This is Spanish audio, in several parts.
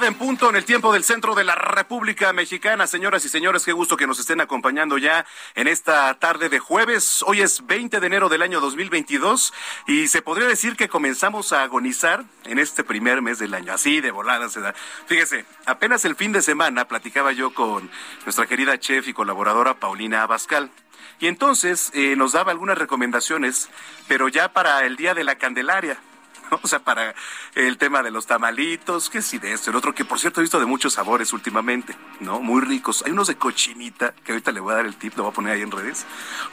Tarde en punto en el tiempo del centro de la República Mexicana. Señoras y señores, qué gusto que nos estén acompañando ya en esta tarde de jueves. Hoy es 20 de enero del año 2022 y se podría decir que comenzamos a agonizar en este primer mes del año. Así de volada se da. Fíjese, apenas el fin de semana platicaba yo con nuestra querida chef y colaboradora Paulina Abascal. Y entonces eh, nos daba algunas recomendaciones, pero ya para el Día de la Candelaria. O sea, para el tema de los tamalitos, que sí de esto, el otro, que por cierto he visto de muchos sabores últimamente, ¿no? Muy ricos. Hay unos de cochinita, que ahorita le voy a dar el tip, lo voy a poner ahí en redes.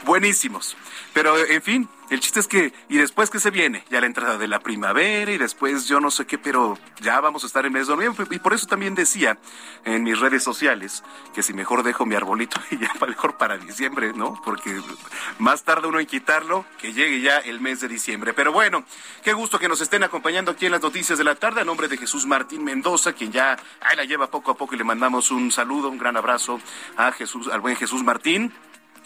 Buenísimos. Pero, en fin, el chiste es que, y después que se viene, ya la entrada de la primavera y después yo no sé qué, pero ya vamos a estar en mes de noviembre. Y por eso también decía en mis redes sociales que si mejor dejo mi arbolito y ya mejor para diciembre, ¿no? Porque más tarde uno en quitarlo que llegue ya el mes de diciembre. Pero bueno, qué gusto que nos estén acompañando aquí en las noticias de la tarde a nombre de Jesús Martín Mendoza, quien ya ahí la lleva poco a poco y le mandamos un saludo, un gran abrazo a Jesús, al buen Jesús Martín.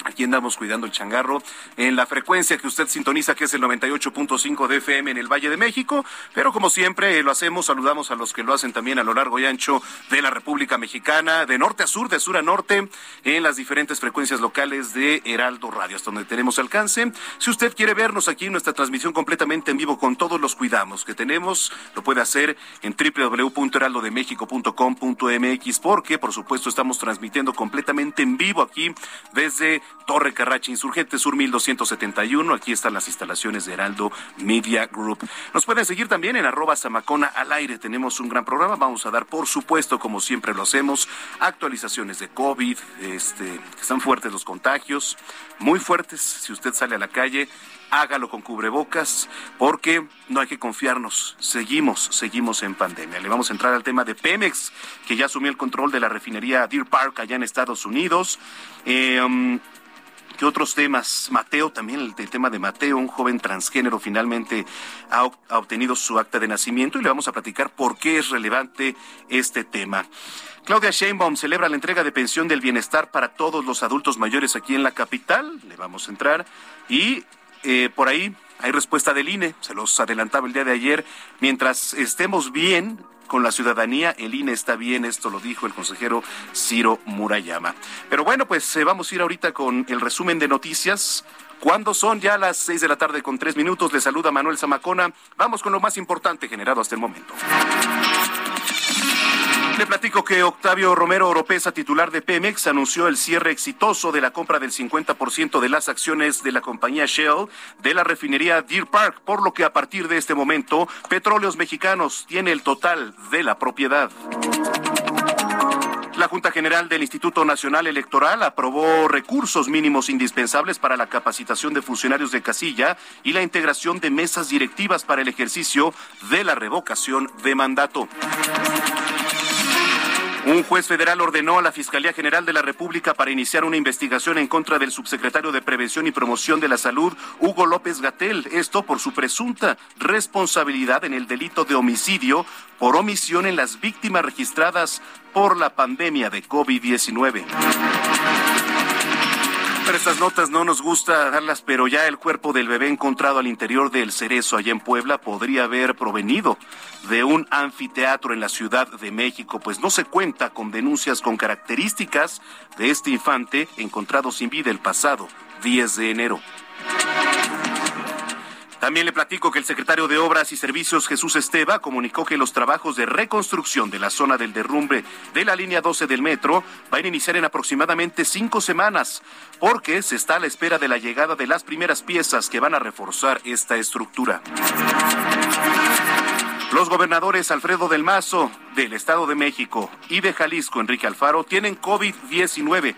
Aquí andamos cuidando el changarro en la frecuencia que usted sintoniza, que es el 98.5 de FM en el Valle de México. Pero como siempre eh, lo hacemos, saludamos a los que lo hacen también a lo largo y ancho de la República Mexicana, de norte a sur, de sur a norte, en las diferentes frecuencias locales de Heraldo Radio, hasta donde tenemos alcance. Si usted quiere vernos aquí nuestra transmisión completamente en vivo con todos los cuidados que tenemos, lo puede hacer en www.heraldodemexico.com.mx, porque por supuesto estamos transmitiendo completamente en vivo aquí desde Torre Carracha Insurgente Sur 1271. Aquí están las instalaciones de Heraldo Media Group. Nos pueden seguir también en arroba Samacona al aire. Tenemos un gran programa. Vamos a dar, por supuesto, como siempre lo hacemos, actualizaciones de COVID. Este, están fuertes los contagios, muy fuertes. Si usted sale a la calle, hágalo con cubrebocas, porque no hay que confiarnos. Seguimos, seguimos en pandemia. Le vamos a entrar al tema de Pemex, que ya asumió el control de la refinería Deer Park allá en Estados Unidos. Eh, um, ¿Qué otros temas? Mateo, también el, tema de Mateo, un joven transgénero, finalmente ha, ha obtenido su acta de nacimiento y le vamos a platicar por qué es relevante este tema. Claudia Sheinbaum celebra la entrega de pensión del bienestar para todos los adultos mayores aquí en la capital. Le vamos a entrar. Y eh, por ahí hay respuesta del INE, se los adelantaba el día de ayer. Mientras estemos bien con la ciudadanía, el INE está bien, esto lo dijo el consejero Ciro Murayama. Pero bueno, pues eh, vamos a ir ahorita con el resumen de noticias. Cuando son ya las seis de la tarde con tres minutos, le saluda Manuel Zamacona. Vamos con lo más importante generado hasta el momento. Le platico que Octavio Romero Oropesa, titular de Pemex, anunció el cierre exitoso de la compra del 50% de las acciones de la compañía Shell de la refinería Deer Park, por lo que a partir de este momento, Petróleos Mexicanos tiene el total de la propiedad. La Junta General del Instituto Nacional Electoral aprobó recursos mínimos indispensables para la capacitación de funcionarios de casilla y la integración de mesas directivas para el ejercicio de la revocación de mandato. Un juez federal ordenó a la Fiscalía General de la República para iniciar una investigación en contra del subsecretario de Prevención y Promoción de la Salud, Hugo López Gatel. Esto por su presunta responsabilidad en el delito de homicidio por omisión en las víctimas registradas por la pandemia de COVID-19. Pero estas notas no nos gusta darlas, pero ya el cuerpo del bebé encontrado al interior del cerezo allá en Puebla podría haber provenido de un anfiteatro en la Ciudad de México, pues no se cuenta con denuncias con características de este infante encontrado sin vida el pasado 10 de enero. También le platico que el secretario de Obras y Servicios Jesús Esteva comunicó que los trabajos de reconstrucción de la zona del derrumbe de la línea 12 del metro van a iniciar en aproximadamente cinco semanas, porque se está a la espera de la llegada de las primeras piezas que van a reforzar esta estructura. Los gobernadores Alfredo del Mazo del Estado de México y de Jalisco, Enrique Alfaro, tienen COVID-19.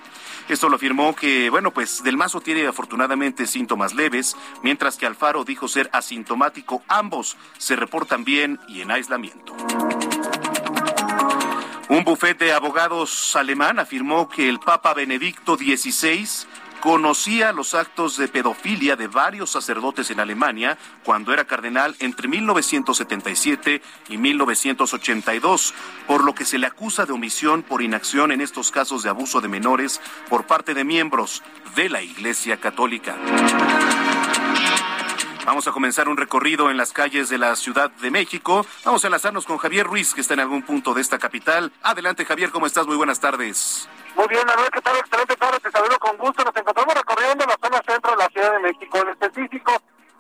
Esto lo afirmó que, bueno, pues Del Mazo tiene afortunadamente síntomas leves, mientras que Alfaro dijo ser asintomático. Ambos se reportan bien y en aislamiento. Un bufete de abogados alemán afirmó que el Papa Benedicto XVI conocía los actos de pedofilia de varios sacerdotes en Alemania cuando era cardenal entre 1977 y 1982, por lo que se le acusa de omisión por inacción en estos casos de abuso de menores por parte de miembros de la Iglesia Católica. Vamos a comenzar un recorrido en las calles de la Ciudad de México. Vamos a enlazarnos con Javier Ruiz, que está en algún punto de esta capital. Adelante, Javier, ¿cómo estás? Muy buenas tardes. Muy bien, Manuel, ¿qué tal? Excelente tarde, te saludo con gusto. Nos encontramos recorriendo la zona centro de la Ciudad de México, en específico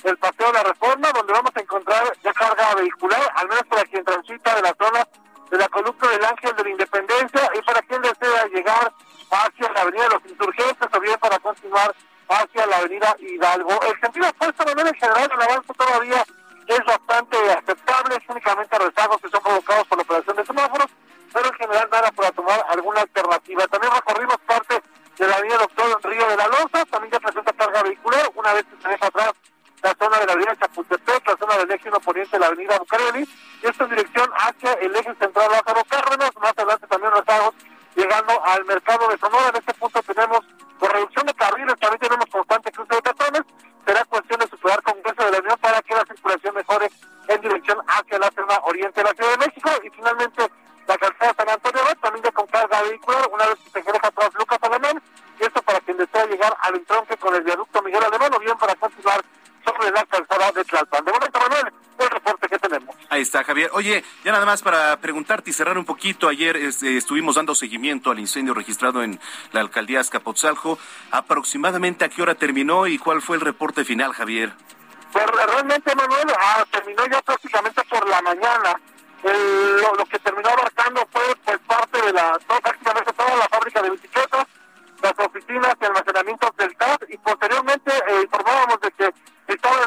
el Paseo de la Reforma, donde vamos a encontrar ya carga vehicular, al menos para quien transita de la zona de la columna del Ángel de la Independencia y para quien desea llegar hacia la Avenida de los Insurgentes o bien para continuar hacia la Avenida Hidalgo. El sentido opuesto, Manuel, en general, el avance todavía es bastante aceptable, es únicamente rezagos que son provocados por la operación de semáforos, pero en general nada para tomar alguna alternativa. También recorrimos parte de la avenida Doctor Río de la Loza, también ya presenta carga vehicular, una vez que se deja atrás la zona de la avenida Chapultepec, la zona del eje 1 poniente de la avenida Bucareli, y esto en dirección hacia el eje central Lázaro Cárdenas, más adelante también rezagos llegando al mercado de Sonora. En este punto tenemos, por reducción de carriles, también tenemos constante cruce de peatones. Será cuestión de superar Congreso de la Unión para que la circulación mejore en dirección hacia la zona oriente de la Ciudad de México. Y finalmente, la calzada San Antonio también ya con carga vehicular, una vez que se deja atrás Lucas Alemán. Y esto para quien desea llegar al entronque con el viaducto Miguel Alemán o bien para continuar sobre la calzada de Tlalpan. De momento, Manuel, el reporte que tenemos. Ahí está, Javier. Oye, ya nada más para preguntarte y cerrar un poquito. Ayer este, estuvimos dando seguimiento al incendio registrado en la alcaldía Azcapotzalco. ¿Aproximadamente a qué hora terminó y cuál fue el reporte final, Javier? Pues realmente, Manuel, ah, terminó ya prácticamente por la mañana. El- lo, lo que terminó abarcando fue pues parte de la, todo- prácticamente toda la fábrica de bicicletas, las oficinas y almacenamientos del TAS y posteriormente eh, informábamos de que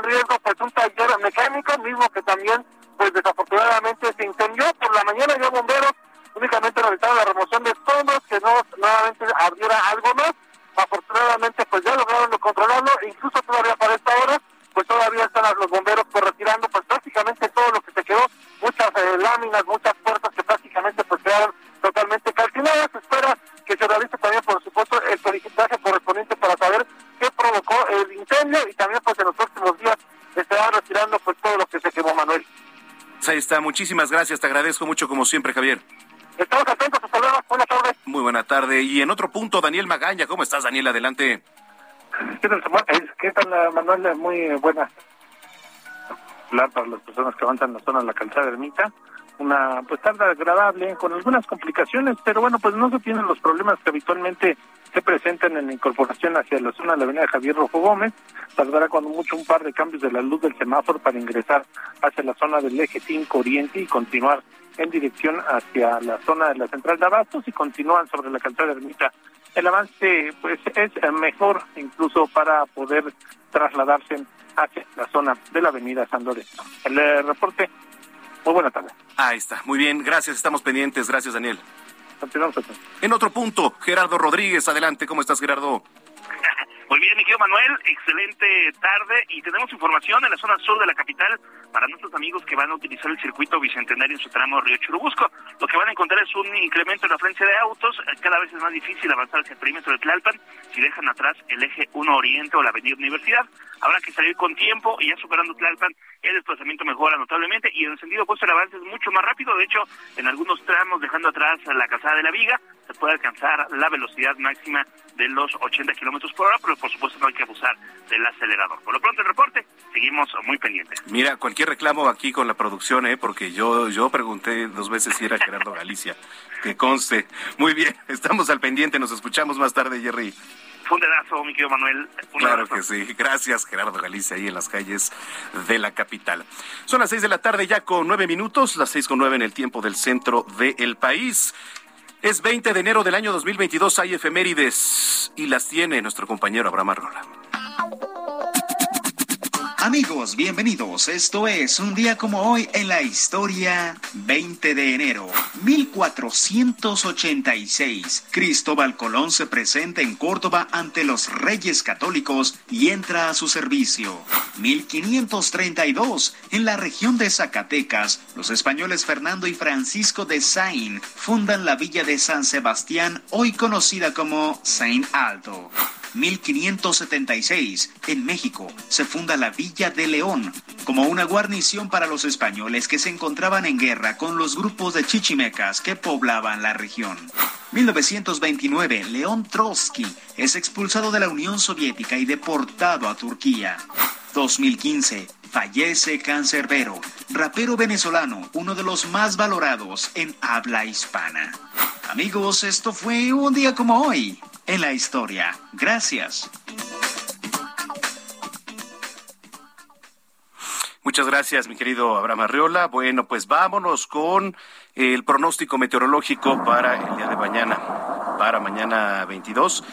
riesgo pues un taller mecánico mismo que también pues desafortunadamente se incendió. Por la mañana ya bomberos únicamente realizaron la remoción de escombros que no nuevamente abriera algo más. Afortunadamente pues ya lograron controlarlo. E incluso todavía para esta hora pues todavía están los bomberos pues retirando pues prácticamente todo lo que se quedó. Muchas eh, láminas muchas puertas que prácticamente pues quedaron totalmente calcinadas. Espera que se realice también por supuesto el peritaje correspondiente para saber provocó el incendio y también pues en los próximos días estarán retirando pues todo lo que se quemó Manuel Pues ahí está. Muchísimas gracias. Te agradezco mucho como siempre, Javier. estamos atentos hasta luego buenas tardes Muy buena tarde. Y en otro punto, Daniel Magaña. ¿Cómo estás, Daniel? Adelante. ¿Qué tal? Eh, ¿Qué tal, eh, Manuel? Muy eh, buena. Hablar para las personas que avanzan en la zona de la calzada ermita. Una pues tarde agradable, con algunas complicaciones, pero bueno, pues no se tienen los problemas que habitualmente se presentan en la incorporación hacia la zona de la avenida Javier Rojo Gómez. Tardará cuando mucho un par de cambios de la luz del semáforo para ingresar hacia la zona del eje 5 Oriente y continuar en dirección hacia la zona de la central de Abastos y continúan sobre la calzada ermita el avance pues es mejor incluso para poder trasladarse hacia la zona de la avenida San. El eh, reporte, muy buena tarde. Ahí está. Muy bien. Gracias. Estamos pendientes. Gracias, Daniel. Continuamos. En otro punto, Gerardo Rodríguez. Adelante. ¿Cómo estás, Gerardo? Muy bien, mi querido Manuel, excelente tarde y tenemos información en la zona sur de la capital para nuestros amigos que van a utilizar el circuito bicentenario en su tramo Río Churubusco. Lo que van a encontrar es un incremento en la afluencia de autos, cada vez es más difícil avanzar hacia el perímetro de Tlalpan si dejan atrás el eje 1 Oriente o la avenida Universidad. Habrá que salir con tiempo y ya superando Tlalpan el desplazamiento mejora notablemente y en el sentido opuesto el avance es mucho más rápido. De hecho, en algunos tramos, dejando atrás la calzada de la viga, se puede alcanzar la velocidad máxima de los 80 kilómetros por hora, pero por supuesto no hay que abusar del acelerador. Por lo pronto, el reporte, seguimos muy pendientes. Mira, cualquier reclamo aquí con la producción, ¿eh? porque yo, yo pregunté dos veces si era Gerardo Galicia. Que conste. Muy bien, estamos al pendiente, nos escuchamos más tarde, Jerry. Fue un mi querido Manuel. claro que sí. Gracias, Gerardo Galicia, ahí en las calles de la capital. Son las seis de la tarde ya con nueve minutos, las seis con nueve en el tiempo del centro del país. Es 20 de enero del año 2022, hay efemérides y las tiene nuestro compañero Abraham Arrola. Amigos, bienvenidos. Esto es un día como hoy en la historia 20 de enero 1486. Cristóbal Colón se presenta en Córdoba ante los reyes católicos y entra a su servicio. 1532. En la región de Zacatecas, los españoles Fernando y Francisco de Sain fundan la villa de San Sebastián, hoy conocida como Saint Alto. 1576, en México, se funda la Villa de León como una guarnición para los españoles que se encontraban en guerra con los grupos de chichimecas que poblaban la región. 1929, León Trotsky es expulsado de la Unión Soviética y deportado a Turquía. 2015, fallece Cancerbero, rapero venezolano, uno de los más valorados en habla hispana. Amigos, esto fue un día como hoy en la historia. Gracias. Muchas gracias, mi querido Abraham Arriola. Bueno, pues vámonos con el pronóstico meteorológico para el día de mañana, para mañana 22.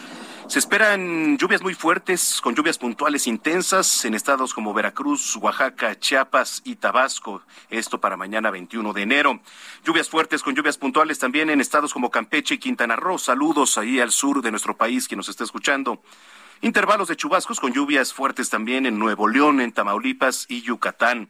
Se esperan lluvias muy fuertes, con lluvias puntuales intensas en estados como Veracruz, Oaxaca, Chiapas y Tabasco. Esto para mañana 21 de enero. Lluvias fuertes con lluvias puntuales también en estados como Campeche y Quintana Roo. Saludos ahí al sur de nuestro país que nos está escuchando. Intervalos de chubascos con lluvias fuertes también en Nuevo León, en Tamaulipas y Yucatán.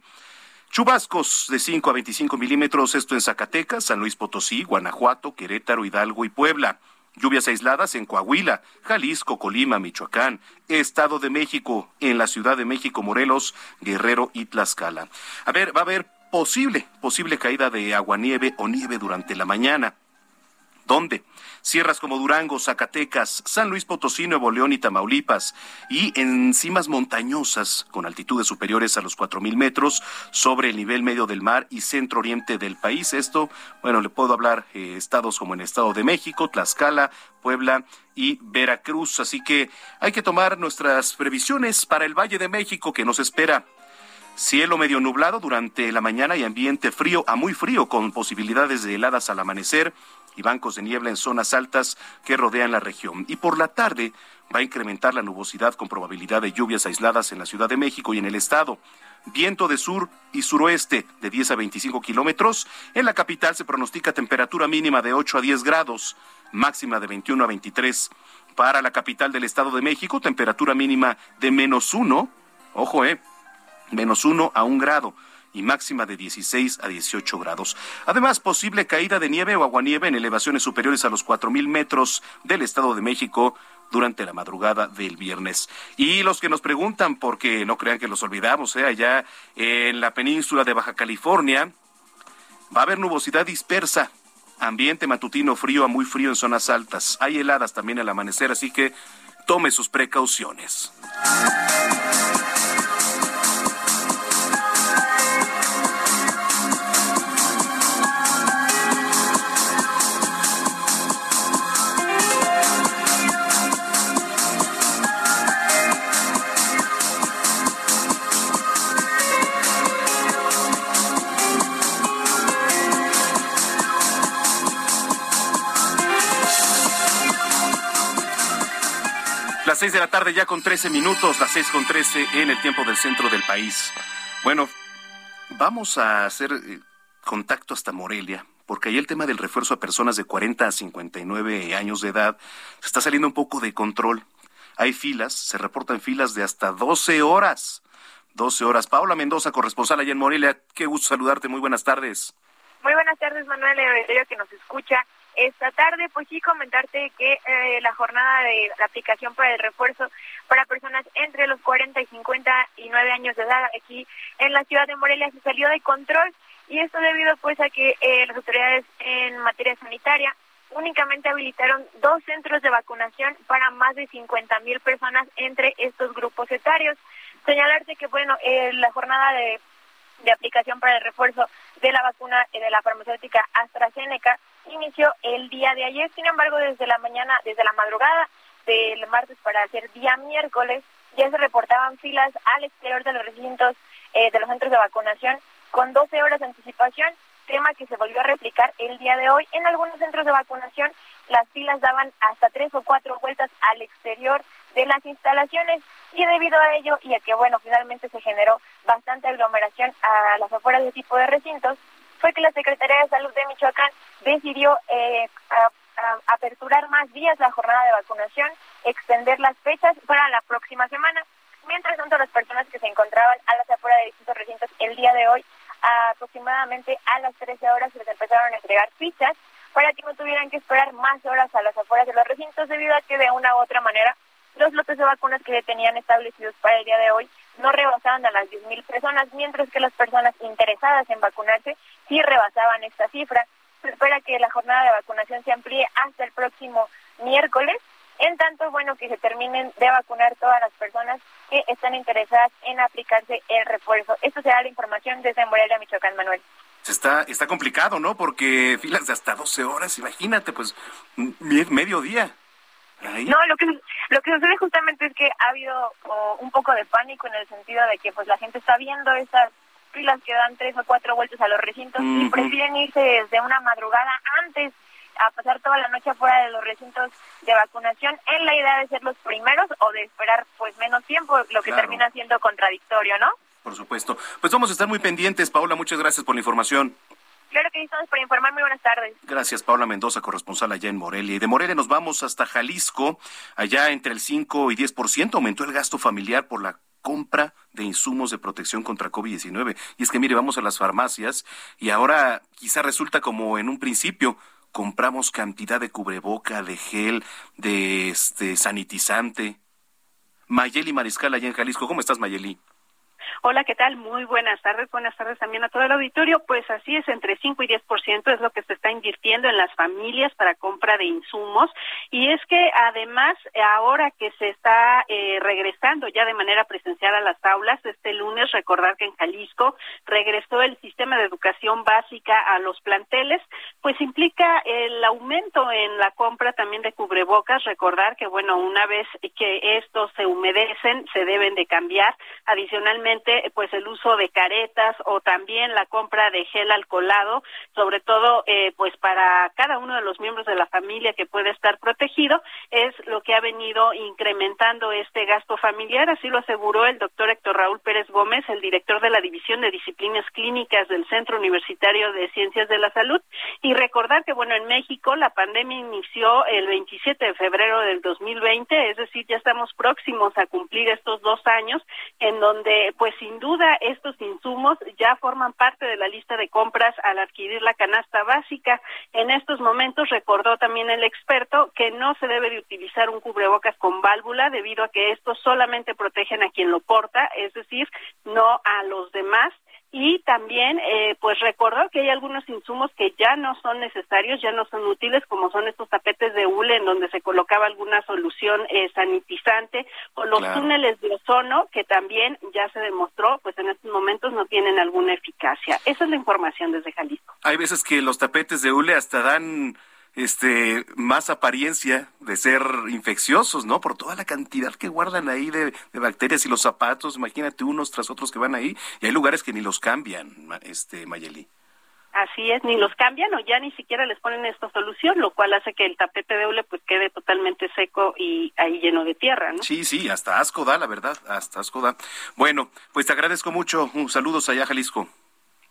Chubascos de 5 a 25 milímetros, esto en Zacatecas, San Luis Potosí, Guanajuato, Querétaro, Hidalgo y Puebla. Lluvias aisladas en Coahuila, Jalisco, Colima, Michoacán, Estado de México, en la Ciudad de México, Morelos, Guerrero y Tlaxcala. A ver, va a haber posible, posible caída de aguanieve o nieve durante la mañana. ¿Dónde? Sierras como Durango, Zacatecas, San Luis Potosí, Nuevo León y Tamaulipas, y en cimas montañosas con altitudes superiores a los cuatro mil metros sobre el nivel medio del mar y centro oriente del país. Esto, bueno, le puedo hablar eh, estados como en Estado de México, Tlaxcala, Puebla y Veracruz. Así que hay que tomar nuestras previsiones para el Valle de México que nos espera Cielo medio nublado durante la mañana y ambiente frío a muy frío con posibilidades de heladas al amanecer y bancos de niebla en zonas altas que rodean la región. Y por la tarde va a incrementar la nubosidad con probabilidad de lluvias aisladas en la Ciudad de México y en el estado. Viento de sur y suroeste de 10 a 25 kilómetros. En la capital se pronostica temperatura mínima de 8 a 10 grados, máxima de 21 a 23. Para la capital del Estado de México, temperatura mínima de menos 1, ojo, eh, menos 1 a 1 grado y máxima de 16 a 18 grados. Además, posible caída de nieve o aguanieve en elevaciones superiores a los 4.000 metros del Estado de México durante la madrugada del viernes. Y los que nos preguntan, porque no crean que los olvidamos, ¿eh? allá en la península de Baja California, va a haber nubosidad dispersa, ambiente matutino frío a muy frío en zonas altas. Hay heladas también al amanecer, así que tome sus precauciones. Las seis de la tarde ya con trece minutos, las seis con trece en el tiempo del centro del país. Bueno, vamos a hacer eh, contacto hasta Morelia, porque ahí el tema del refuerzo a personas de 40 a 59 años de edad se está saliendo un poco de control. Hay filas, se reportan filas de hasta 12 horas. 12 horas. Paula Mendoza, corresponsal allá en Morelia, qué gusto saludarte, muy buenas tardes. Muy buenas tardes, Manuel, que nos escucha. Esta tarde. Pues sí, comentarte que eh, la jornada de la aplicación para el refuerzo para personas entre los 40 y 59 años de edad aquí en la ciudad de Morelia se salió de control y esto debido pues a que eh, las autoridades en materia sanitaria únicamente habilitaron dos centros de vacunación para más de 50 mil personas entre estos grupos etarios. Señalarte que, bueno, eh, la jornada de, de aplicación para el refuerzo de la vacuna de la farmacéutica AstraZeneca inició el día de ayer. Sin embargo, desde la mañana, desde la madrugada del martes para hacer día miércoles, ya se reportaban filas al exterior de los recintos eh, de los centros de vacunación con 12 horas de anticipación, tema que se volvió a replicar el día de hoy. En algunos centros de vacunación las filas daban hasta tres o cuatro vueltas al exterior de las instalaciones y debido a ello y a que bueno finalmente se generó bastante aglomeración a las afueras de tipo de recintos fue que la Secretaría de Salud de Michoacán decidió eh, aperturar más días la jornada de vacunación, extender las fechas para la próxima semana. Mientras tanto, las personas que se encontraban a las afueras de distintos recintos el día de hoy, aproximadamente a las 13 horas, se les empezaron a entregar fichas para que no tuvieran que esperar más horas a las afueras de los recintos, debido a que de una u otra manera los lotes de vacunas que se tenían establecidos para el día de hoy no rebasaban a las 10.000 personas, mientras que las personas interesadas en vacunarse sí rebasaban esta cifra. Se espera que la jornada de vacunación se amplíe hasta el próximo miércoles, en tanto, bueno, que se terminen de vacunar todas las personas que están interesadas en aplicarse el refuerzo. Esto será la información desde Morelia, Michoacán, Manuel. Está, está complicado, ¿no? Porque filas de hasta 12 horas, imagínate, pues medio No, lo que lo que sucede justamente es que ha habido un poco de pánico en el sentido de que pues la gente está viendo esas filas que dan tres o cuatro vueltas a los recintos y prefieren irse desde una madrugada antes a pasar toda la noche afuera de los recintos de vacunación en la idea de ser los primeros o de esperar pues menos tiempo, lo que termina siendo contradictorio, ¿no? Por supuesto. Pues vamos a estar muy pendientes, Paula, muchas gracias por la información. Claro que estamos para informar. Muy buenas tardes. Gracias, Paula Mendoza, corresponsal allá en Morelia. Y de Morelia nos vamos hasta Jalisco. Allá entre el 5 y 10% aumentó el gasto familiar por la compra de insumos de protección contra COVID-19. Y es que, mire, vamos a las farmacias y ahora quizá resulta como en un principio, compramos cantidad de cubreboca, de gel, de este sanitizante. Mayeli Mariscal allá en Jalisco. ¿Cómo estás, Mayeli? Hola, ¿qué tal? Muy buenas tardes. Buenas tardes también a todo el auditorio. Pues así es, entre 5 y 10% es lo que se está invirtiendo en las familias para compra de insumos. Y es que además, ahora que se está eh, regresando ya de manera presencial a las aulas, este lunes, recordar que en Jalisco regresó el sistema de educación básica a los planteles, pues implica el aumento en la compra también de cubrebocas. Recordar que, bueno, una vez que estos se humedecen, se deben de cambiar. Adicionalmente, pues el uso de caretas o también la compra de gel alcoholado, sobre todo eh, pues para cada uno de los miembros de la familia que puede estar protegido, es lo que ha venido incrementando este gasto familiar, así lo aseguró el doctor Héctor Raúl Pérez Gómez, el director de la División de Disciplinas Clínicas del Centro Universitario de Ciencias de la Salud, y recordar que bueno, en México la pandemia inició el 27 de febrero del 2020, es decir, ya estamos próximos a cumplir estos dos años en donde pues sin duda estos insumos ya forman parte de la lista de compras al adquirir la canasta básica. En estos momentos recordó también el experto que no se debe de utilizar un cubrebocas con válvula debido a que estos solamente protegen a quien lo porta, es decir, no a los demás y también eh, pues recordó que hay algunos insumos que ya no son necesarios, ya no son útiles, como son estos tapetes de hule en donde se colocaba alguna solución eh, sanitizante, o los túneles de ozono que también ya se demostró, pues en estos momentos no tienen alguna eficacia. Esa es la información desde Jalisco. Hay veces que los tapetes de hule hasta dan este más apariencia de ser infecciosos, ¿no? Por toda la cantidad que guardan ahí de, bacterias y los zapatos, imagínate unos tras otros que van ahí, y hay lugares que ni los cambian, este Mayeli. Así es, ni los cambian o ya ni siquiera les ponen esta solución, lo cual hace que el tapete de hule pues quede totalmente seco y ahí lleno de tierra, ¿no? Sí, sí, hasta asco da, la verdad, hasta asco da. Bueno, pues te agradezco mucho. saludos allá, Jalisco.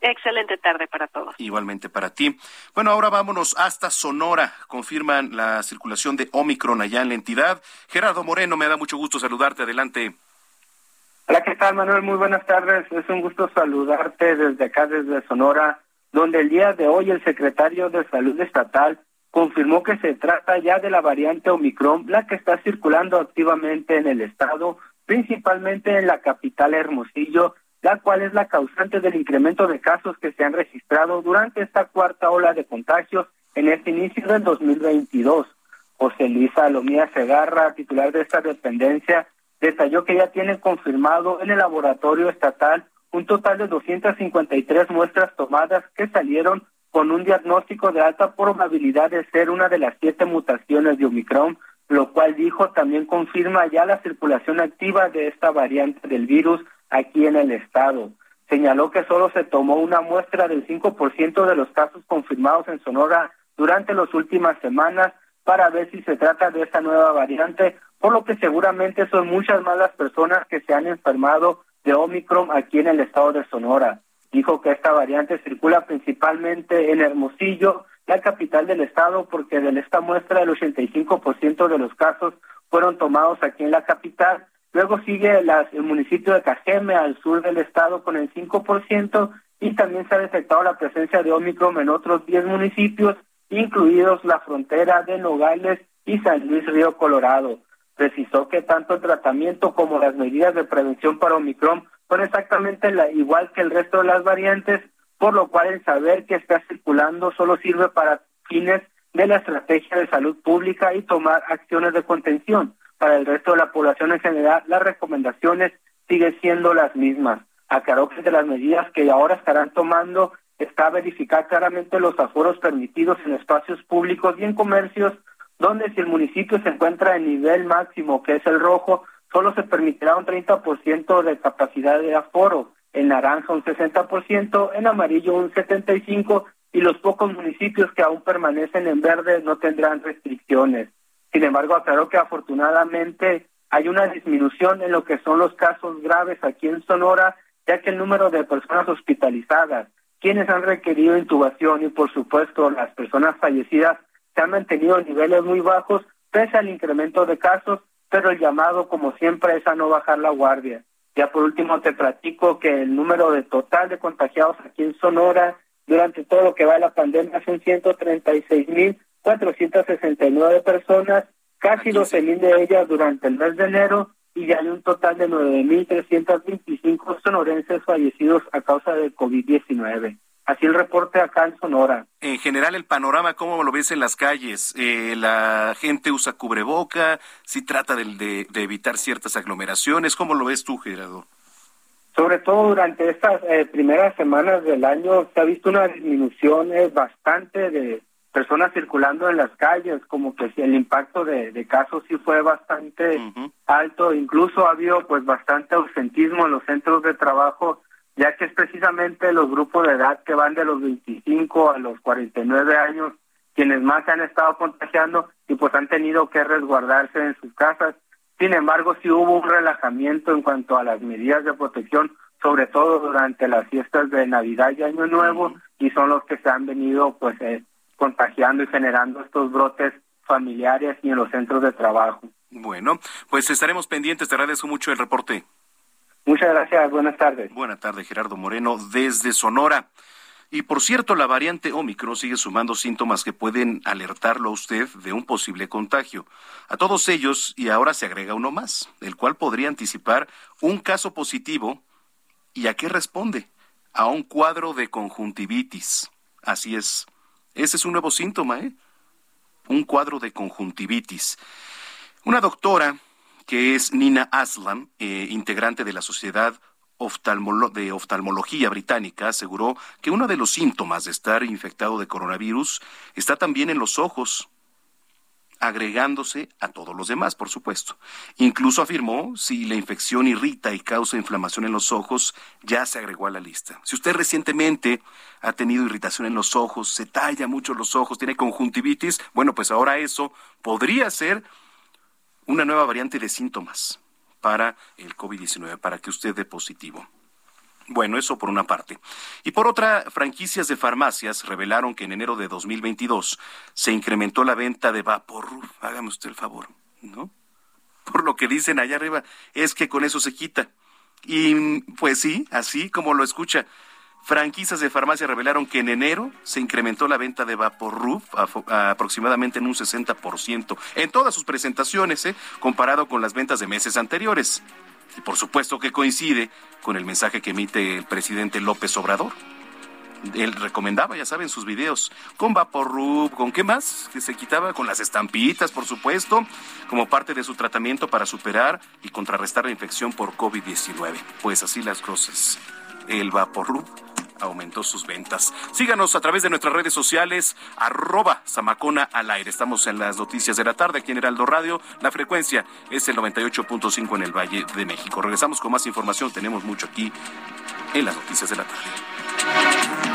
Excelente tarde para todos. Igualmente para ti. Bueno, ahora vámonos hasta Sonora. Confirman la circulación de Omicron allá en la entidad. Gerardo Moreno, me da mucho gusto saludarte. Adelante. Hola, ¿qué tal, Manuel? Muy buenas tardes. Es un gusto saludarte desde acá, desde Sonora, donde el día de hoy el secretario de Salud Estatal, confirmó que se trata ya de la variante Omicron, la que está circulando activamente en el estado, principalmente en la capital Hermosillo, la cual es la causante del incremento de casos que se han registrado durante esta cuarta ola de contagios en este inicio del 2022. José Luis Salomía Segarra, titular de esta dependencia, detalló que ya tienen confirmado en el laboratorio estatal un total de 253 muestras tomadas que salieron con un diagnóstico de alta probabilidad de ser una de las siete mutaciones de Omicron, lo cual dijo también confirma ya la circulación activa de esta variante del virus aquí en el estado. Señaló que solo se tomó una muestra del 5% de los casos confirmados en Sonora durante las últimas semanas para ver si se trata de esta nueva variante, por lo que seguramente son muchas más las personas que se han enfermado de Omicron aquí en el estado de Sonora. Dijo que esta variante circula principalmente en Hermosillo, la capital del estado, porque de esta muestra el 85% de los casos fueron tomados aquí en la capital. Luego sigue el municipio de Cajeme, al sur del estado, con el 5%, y también se ha detectado la presencia de Omicron en otros 10 municipios, incluidos la frontera de Nogales y San Luis Río Colorado. Precisó que tanto el tratamiento como las medidas de prevención para Omicron son exactamente la, igual que el resto de las variantes, por lo cual el saber que está circulando solo sirve para fines de la estrategia de salud pública y tomar acciones de contención. Para el resto de la población en general, las recomendaciones siguen siendo las mismas. Aclaró que de las medidas que ahora estarán tomando está verificar claramente los aforos permitidos en espacios públicos y en comercios, donde si el municipio se encuentra en nivel máximo, que es el rojo, solo se permitirá un 30% de capacidad de aforo, en naranja un 60%, en amarillo un 75% y los pocos municipios que aún permanecen en verde no tendrán restricciones. Sin embargo, aclaró que afortunadamente hay una disminución en lo que son los casos graves aquí en Sonora, ya que el número de personas hospitalizadas, quienes han requerido intubación y por supuesto las personas fallecidas se han mantenido en niveles muy bajos pese al incremento de casos, pero el llamado como siempre es a no bajar la guardia. Ya por último te platico que el número de total de contagiados aquí en Sonora durante todo lo que va de la pandemia son 136.469 personas, casi 12.000 de ellas durante el mes de enero y ya hay un total de 9.325 sonorenses fallecidos a causa del COVID-19. Así el reporte acá en Sonora. En general, el panorama, ¿cómo lo ves en las calles? Eh, ¿La gente usa cubreboca? ¿Si trata de, evitar ciertas aglomeraciones? ¿Cómo lo ves tú, Gerardo? Sobre todo durante estas eh, primeras semanas del año se ha visto una disminución eh, bastante de, personas circulando en las calles, como que el impacto de, casos sí fue bastante alto, incluso ha habido pues bastante ausentismo en los centros de trabajo, ya que es precisamente los grupos de edad que van de los 25 a los 49 años quienes más se han estado contagiando y pues han tenido que resguardarse en sus casas. Sin embargo, sí hubo un relajamiento en cuanto a las medidas de protección, sobre todo durante las fiestas de Navidad y Año Nuevo, y son los que se han venido pues eh, contagiando y generando estos brotes familiares y en los centros de trabajo. Bueno, pues estaremos pendientes. Te agradezco mucho el reporte. Muchas gracias. Buenas tardes. Buenas tardes, Gerardo Moreno, desde Sonora. Y por cierto, la variante Omicron sigue sumando síntomas que pueden alertarlo a usted de un posible contagio. A todos ellos, y ahora se agrega uno más, el cual podría anticipar un caso positivo. ¿Y a qué responde? A un cuadro de conjuntivitis. Así es. Ese es un nuevo síntoma, ¿eh? Un cuadro de conjuntivitis. Una doctora que es Nina Aslam, eh, integrante de la Sociedad de Oftalmología Británica, aseguró que uno de los síntomas de estar infectado de coronavirus está también en los ojos agregándose a todos los demás, por supuesto. Incluso afirmó, si la infección irrita y causa inflamación en los ojos, ya se agregó a la lista. Si usted recientemente ha tenido irritación en los ojos, se talla mucho los ojos, tiene conjuntivitis, bueno, pues ahora eso podría ser una nueva variante de síntomas para el COVID-19, para que usted dé positivo. Bueno, eso por una parte. Y por otra, franquicias de farmacias revelaron que en enero de 2022 se incrementó la venta de Vaporub. Hágame usted el favor, ¿no? Por lo que dicen allá arriba, es que con eso se quita. Y pues sí, así como lo escucha. Franquicias de farmacia revelaron que en enero se incrementó la venta de Vaporub aproximadamente en un 60% en todas sus presentaciones, ¿eh? comparado con las ventas de meses anteriores. Y por supuesto que coincide con el mensaje que emite el presidente López Obrador. Él recomendaba, ya saben, sus videos con Vaporub, con qué más, que se quitaba con las estampitas, por supuesto, como parte de su tratamiento para superar y contrarrestar la infección por COVID-19. Pues así las cosas. El Vaporub aumentó sus ventas. Síganos a través de nuestras redes sociales, arroba Samacona al aire. Estamos en las noticias de la tarde aquí en Heraldo Radio. La frecuencia es el 98.5 en el Valle de México. Regresamos con más información. Tenemos mucho aquí en las noticias de la tarde.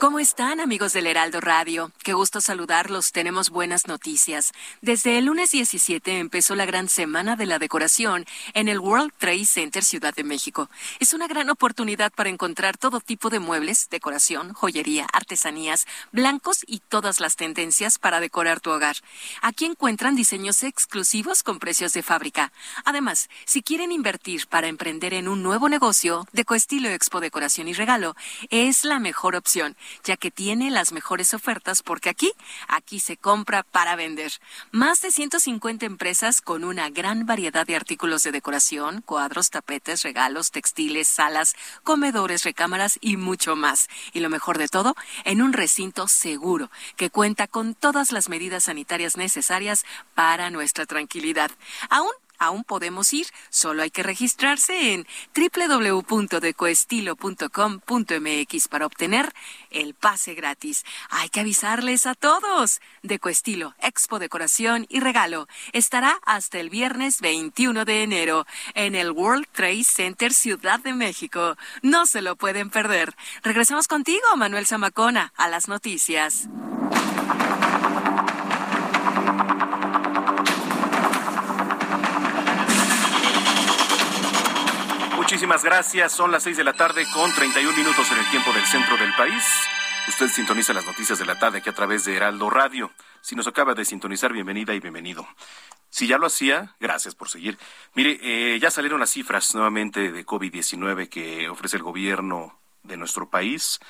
¿Cómo están amigos del Heraldo Radio? Qué gusto saludarlos. Tenemos buenas noticias. Desde el lunes 17 empezó la gran semana de la decoración en el World Trade Center Ciudad de México. Es una gran oportunidad para encontrar todo tipo de muebles, decoración, joyería, artesanías, blancos y todas las tendencias para decorar tu hogar. Aquí encuentran diseños exclusivos con precios de fábrica. Además, si quieren invertir para emprender en un nuevo negocio, Decoestilo Expo Decoración y Regalo es la mejor opción ya que tiene las mejores ofertas porque aquí, aquí se compra para vender. Más de 150 empresas con una gran variedad de artículos de decoración, cuadros, tapetes, regalos, textiles, salas, comedores, recámaras y mucho más. Y lo mejor de todo, en un recinto seguro que cuenta con todas las medidas sanitarias necesarias para nuestra tranquilidad. Aún aún podemos ir, solo hay que registrarse en www.decoestilo.com.mx para obtener el pase gratis. Hay que avisarles a todos. Decoestilo, Expo Decoración y Regalo estará hasta el viernes 21 de enero en el World Trade Center Ciudad de México. No se lo pueden perder. Regresamos contigo, Manuel Zamacona, a las noticias. Muchísimas gracias. Son las seis de la tarde con 31 minutos en el tiempo del centro del país. Usted sintoniza las noticias de la tarde aquí a través de Heraldo Radio. Si nos acaba de sintonizar, bienvenida y bienvenido. Si ya lo hacía, gracias por seguir. Mire, eh, ya salieron las cifras nuevamente de COVID-19 que ofrece el gobierno de nuestro país.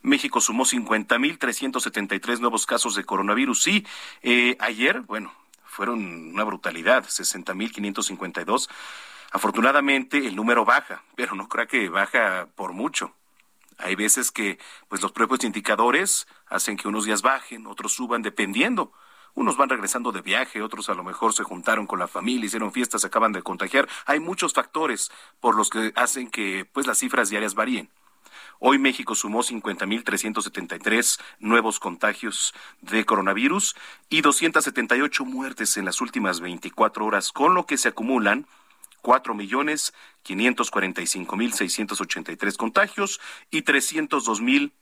México sumó 50.373 nuevos casos de coronavirus. Sí, eh, ayer, bueno, fueron una brutalidad, 60.552. Afortunadamente el número baja, pero no creo que baja por mucho. Hay veces que pues los propios indicadores hacen que unos días bajen, otros suban dependiendo. Unos van regresando de viaje, otros a lo mejor se juntaron con la familia, hicieron fiestas, se acaban de contagiar. Hay muchos factores por los que hacen que pues las cifras diarias varíen. Hoy México sumó 50.373 nuevos contagios de coronavirus y 278 muertes en las últimas 24 horas, con lo que se acumulan cuatro millones quinientos cuarenta y cinco mil seiscientos ochenta y tres contagios y trescientos dos mil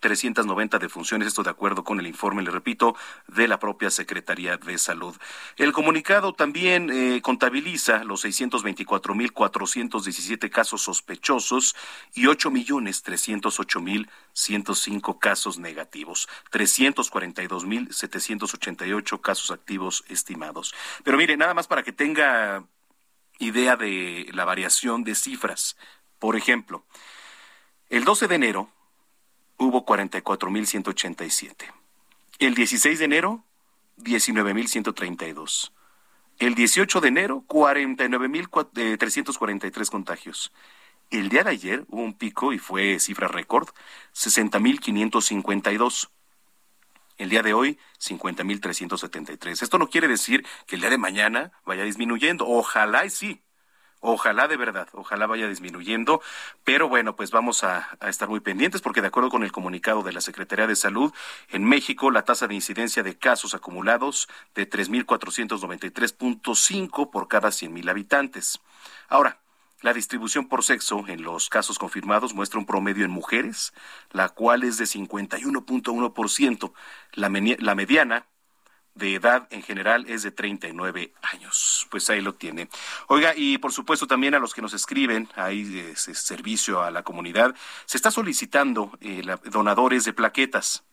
390 defunciones, esto de acuerdo con el informe, le repito, de la propia Secretaría de Salud. El comunicado también eh, contabiliza los 624.417 casos sospechosos y 8.308.105 casos negativos, 342.788 casos activos estimados. Pero mire, nada más para que tenga idea de la variación de cifras. Por ejemplo, el 12 de enero hubo 44.187. El 16 de enero, 19.132. El 18 de enero, 49.343 contagios. El día de ayer hubo un pico y fue cifra récord, 60.552. El día de hoy, 50.373. Esto no quiere decir que el día de mañana vaya disminuyendo. Ojalá y sí. Ojalá de verdad, ojalá vaya disminuyendo, pero bueno, pues vamos a, estar muy pendientes porque de acuerdo con el comunicado de la Secretaría de Salud, en México la tasa de incidencia de casos acumulados de 3.493.5 por cada 100.000 habitantes. Ahora, la distribución por sexo en los casos confirmados muestra un promedio en mujeres, la cual es de 51.1%. La, la mediana de edad en general es de 39 años. Pues ahí lo tiene. Oiga, y por supuesto también a los que nos escriben, hay ese servicio a la comunidad, se está solicitando eh, donadores de plaquetas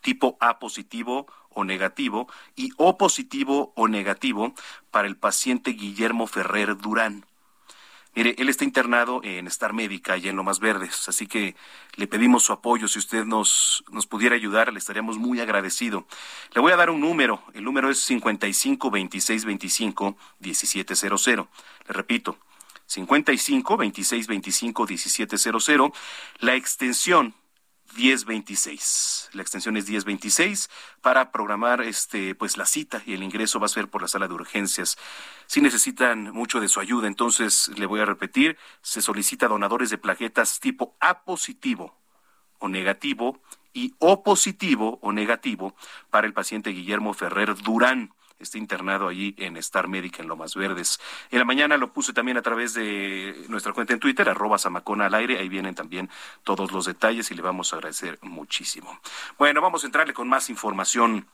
tipo A positivo o negativo y O positivo o negativo para el paciente Guillermo Ferrer Durán. Mire, él está internado en Star Médica y en Lomas Verdes, así que le pedimos su apoyo. Si usted nos, nos pudiera ayudar, le estaríamos muy agradecido. Le voy a dar un número. El número es 55 26 25 1700. Le repito, 55 26 25 1700. La extensión 1026. La extensión es 1026 para programar este pues la cita y el ingreso va a ser por la sala de urgencias. Si necesitan mucho de su ayuda, entonces le voy a repetir, se solicita donadores de plaquetas tipo A positivo o negativo y O positivo o negativo para el paciente Guillermo Ferrer Durán está internado allí en Star Médica en Lomas Verdes. En la mañana lo puse también a través de nuestra cuenta en Twitter, arroba Samacona al aire, ahí vienen también todos los detalles y le vamos a agradecer muchísimo. Bueno, vamos a entrarle con más información.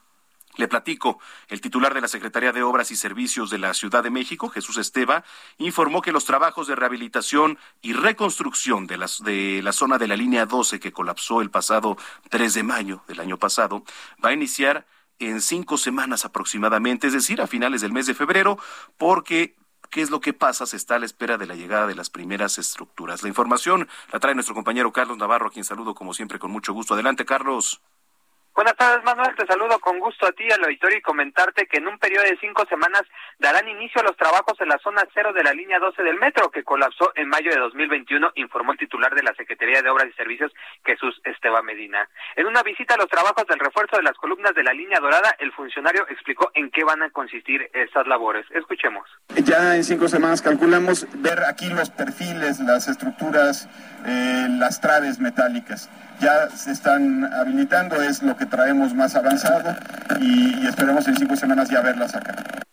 Le platico, el titular de la Secretaría de Obras y Servicios de la Ciudad de México, Jesús Esteva, informó que los trabajos de rehabilitación y reconstrucción de, las, de la zona de la línea 12 que colapsó el pasado 3 de mayo del año pasado va a iniciar en cinco semanas aproximadamente, es decir, a finales del mes de febrero, porque ¿Qué es lo que pasa? Se está a la espera de la llegada de las primeras estructuras. La información la trae nuestro compañero Carlos Navarro, a quien saludo como siempre con mucho gusto. Adelante, Carlos. Buenas tardes, Manuel. Te saludo con gusto a ti, al auditorio, y comentarte que en un periodo de cinco semanas darán inicio a los trabajos en la zona cero de la línea 12 del metro, que colapsó en mayo de 2021, informó el titular de la Secretaría de Obras y Servicios, Jesús Esteban Medina. En una visita a los trabajos del refuerzo de las columnas de la línea dorada, el funcionario explicó en qué van a consistir estas labores. Escuchemos. Ya en cinco semanas calculamos ver aquí los perfiles, las estructuras, eh, las traves metálicas ya se están habilitando, es lo que traemos más avanzado y, y esperemos en cinco semanas ya verlas acá.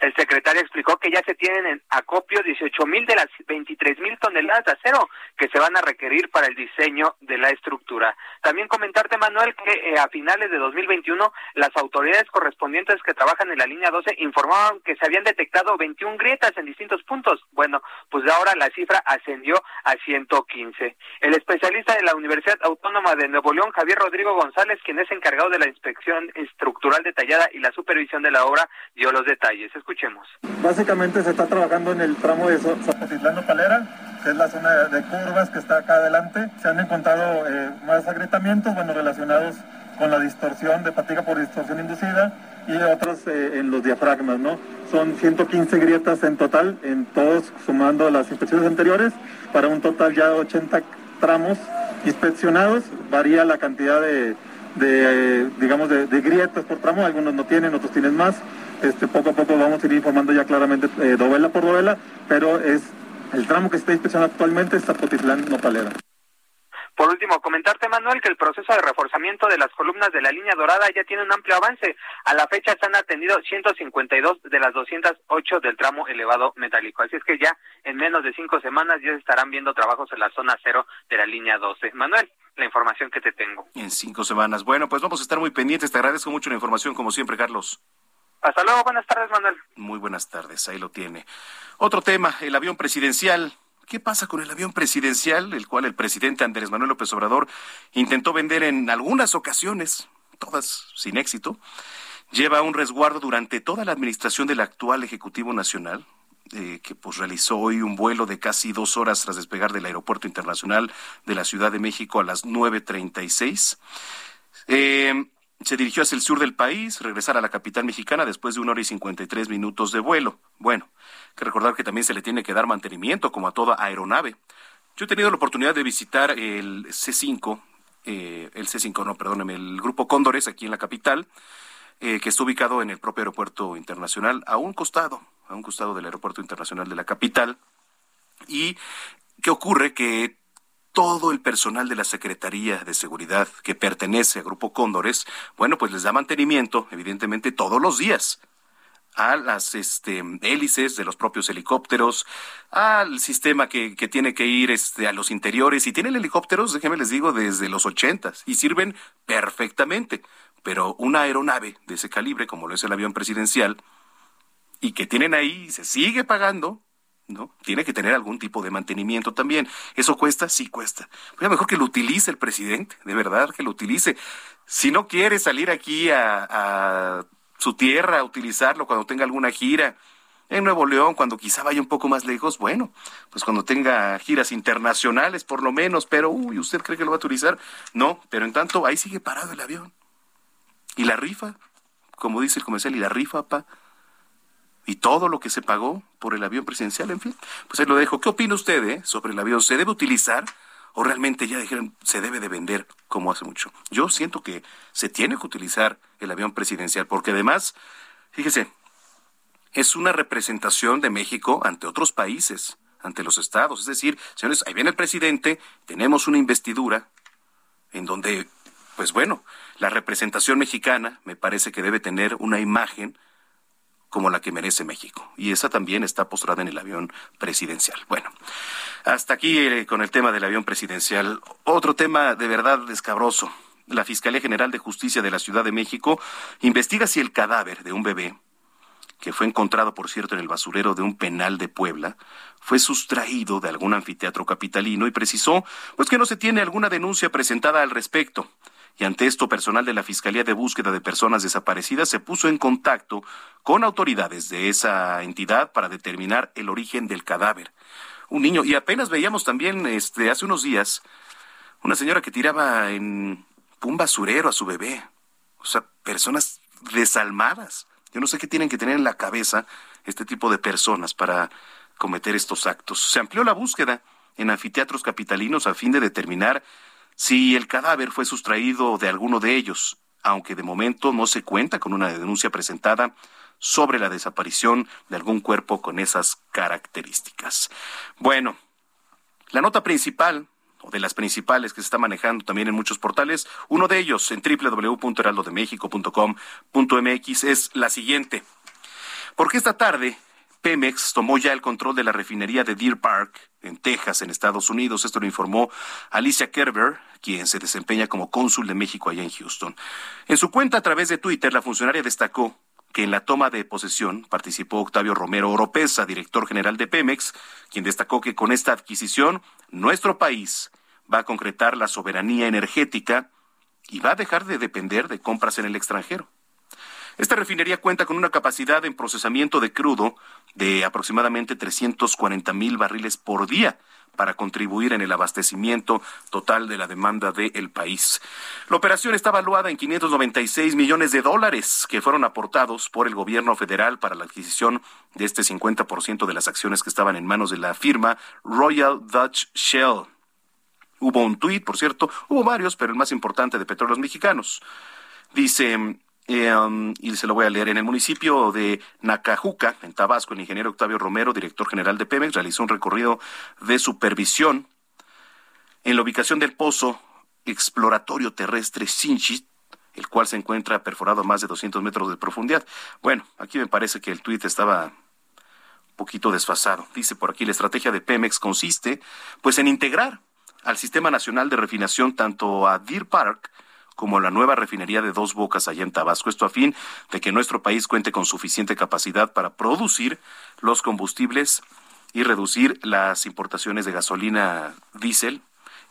El secretario explicó que ya se tienen en acopio 18 mil de las 23 mil toneladas de acero que se van a requerir para el diseño de la estructura. También comentarte, Manuel, que eh, a finales de 2021 las autoridades correspondientes que trabajan en la línea 12 informaban que se habían detectado 21 grietas en distintos puntos. Bueno, pues ahora la cifra ascendió a 115. El especialista de la Universidad Autónoma de Nuevo León, Javier Rodrigo González, quien es encargado de la inspección estructural detallada y la supervisión de la obra, dio los detalles. Escuchemos. Básicamente se está trabajando en el tramo de Zapotitlán Palera, que es la zona de curvas que está acá adelante. Se han encontrado eh, más agrietamientos, bueno, relacionados con la distorsión de fatiga por distorsión inducida y otros eh, en los diafragmas, ¿no? Son 115 grietas en total, en todos sumando las inspecciones anteriores, para un total ya de 80 tramos inspeccionados. Varía la cantidad de, de eh, digamos, de, de grietas por tramo, algunos no tienen, otros tienen más este, poco a poco vamos a ir informando ya claramente eh, dovela por dovela, pero es el tramo que está inspeccionando actualmente es Zapotitlán Nopalera. Por último, comentarte, Manuel, que el proceso de reforzamiento de las columnas de la línea dorada ya tiene un amplio avance. A la fecha se han atendido 152 de las 208 del tramo elevado metálico. Así es que ya en menos de cinco semanas ya se estarán viendo trabajos en la zona cero de la línea 12. Manuel, la información que te tengo. En cinco semanas. Bueno, pues vamos a estar muy pendientes. Te agradezco mucho la información, como siempre, Carlos. Hasta luego, buenas tardes, Manuel. Muy buenas tardes, ahí lo tiene. Otro tema, el avión presidencial. ¿Qué pasa con el avión presidencial, el cual el presidente Andrés Manuel López Obrador intentó vender en algunas ocasiones, todas sin éxito? Lleva un resguardo durante toda la administración del actual Ejecutivo Nacional, eh, que pues realizó hoy un vuelo de casi dos horas tras despegar del Aeropuerto Internacional de la Ciudad de México a las 9.36. Eh, se dirigió hacia el sur del país, regresar a la capital mexicana después de una hora y 53 minutos de vuelo. Bueno, que recordar que también se le tiene que dar mantenimiento como a toda aeronave. Yo he tenido la oportunidad de visitar el C5 eh, el C5, no, perdóneme, el grupo Cóndores aquí en la capital, eh, que está ubicado en el propio aeropuerto internacional, a un costado, a un costado del aeropuerto internacional de la capital. ¿Y qué ocurre? Que todo el personal de la Secretaría de Seguridad que pertenece a Grupo Cóndores, bueno, pues les da mantenimiento, evidentemente, todos los días a las este, hélices de los propios helicópteros, al sistema que, tiene que ir este, a los interiores. Y tienen helicópteros, déjenme les digo, desde los ochentas y sirven perfectamente. Pero una aeronave de ese calibre, como lo es el avión presidencial, y que tienen ahí, se sigue pagando, ¿no? Tiene que tener algún tipo de mantenimiento también. ¿Eso cuesta? Sí cuesta. Pero mejor que lo utilice el presidente, de verdad que lo utilice. Si no quiere salir aquí a, a su tierra, a utilizarlo cuando tenga alguna gira, en Nuevo León, cuando quizá vaya un poco más lejos, bueno, pues cuando tenga giras internacionales por lo menos, pero, uy, ¿usted cree que lo va a utilizar? No, pero en tanto, ahí sigue parado el avión. ¿Y la rifa? Como dice el comercial, ¿y la rifa, pa? Y todo lo que se pagó por el avión presidencial, en fin. Pues ahí lo dejo. ¿Qué opina usted eh, sobre el avión? ¿Se debe utilizar o realmente ya dijeron se debe de vender como hace mucho? Yo siento que se tiene que utilizar el avión presidencial porque además, fíjese, es una representación de México ante otros países, ante los estados. Es decir, señores, ahí viene el presidente, tenemos una investidura en donde, pues bueno, la representación mexicana me parece que debe tener una imagen como la que merece México. Y esa también está postrada en el avión presidencial. Bueno, hasta aquí eh, con el tema del avión presidencial. Otro tema de verdad escabroso. La Fiscalía General de Justicia de la Ciudad de México investiga si el cadáver de un bebé, que fue encontrado, por cierto, en el basurero de un penal de Puebla, fue sustraído de algún anfiteatro capitalino y precisó pues que no se tiene alguna denuncia presentada al respecto y ante esto personal de la Fiscalía de Búsqueda de Personas Desaparecidas se puso en contacto con autoridades de esa entidad para determinar el origen del cadáver. Un niño, y apenas veíamos también este, hace unos días una señora que tiraba en un basurero a su bebé. O sea, personas desalmadas. Yo no sé qué tienen que tener en la cabeza este tipo de personas para cometer estos actos. Se amplió la búsqueda en anfiteatros capitalinos a fin de determinar si el cadáver fue sustraído de alguno de ellos, aunque de momento no se cuenta con una denuncia presentada sobre la desaparición de algún cuerpo con esas características. Bueno, la nota principal o de las principales que se está manejando también en muchos portales, uno de ellos en www.heraldodemexico.com.mx es la siguiente. Porque esta tarde Pemex tomó ya el control de la refinería de Deer Park en Texas, en Estados Unidos. Esto lo informó Alicia Kerber, quien se desempeña como cónsul de México allá en Houston. En su cuenta a través de Twitter, la funcionaria destacó que en la toma de posesión participó Octavio Romero Oropesa, director general de Pemex, quien destacó que con esta adquisición nuestro país va a concretar la soberanía energética y va a dejar de depender de compras en el extranjero. Esta refinería cuenta con una capacidad en procesamiento de crudo de aproximadamente 340 mil barriles por día para contribuir en el abastecimiento total de la demanda del país. La operación está valuada en 596 millones de dólares que fueron aportados por el gobierno federal para la adquisición de este 50% de las acciones que estaban en manos de la firma Royal Dutch Shell. Hubo un tuit, por cierto, hubo varios, pero el más importante de Petróleos Mexicanos. Dice, um, y se lo voy a leer. En el municipio de Nacajuca, en Tabasco, el ingeniero Octavio Romero, director general de Pemex, realizó un recorrido de supervisión en la ubicación del pozo exploratorio terrestre Sinchit, el cual se encuentra perforado a más de 200 metros de profundidad. Bueno, aquí me parece que el tuit estaba un poquito desfasado. Dice por aquí, la estrategia de Pemex consiste pues en integrar al Sistema Nacional de Refinación tanto a Deer Park como la nueva refinería de Dos Bocas allá en Tabasco. Esto a fin de que nuestro país cuente con suficiente capacidad para producir los combustibles y reducir las importaciones de gasolina diésel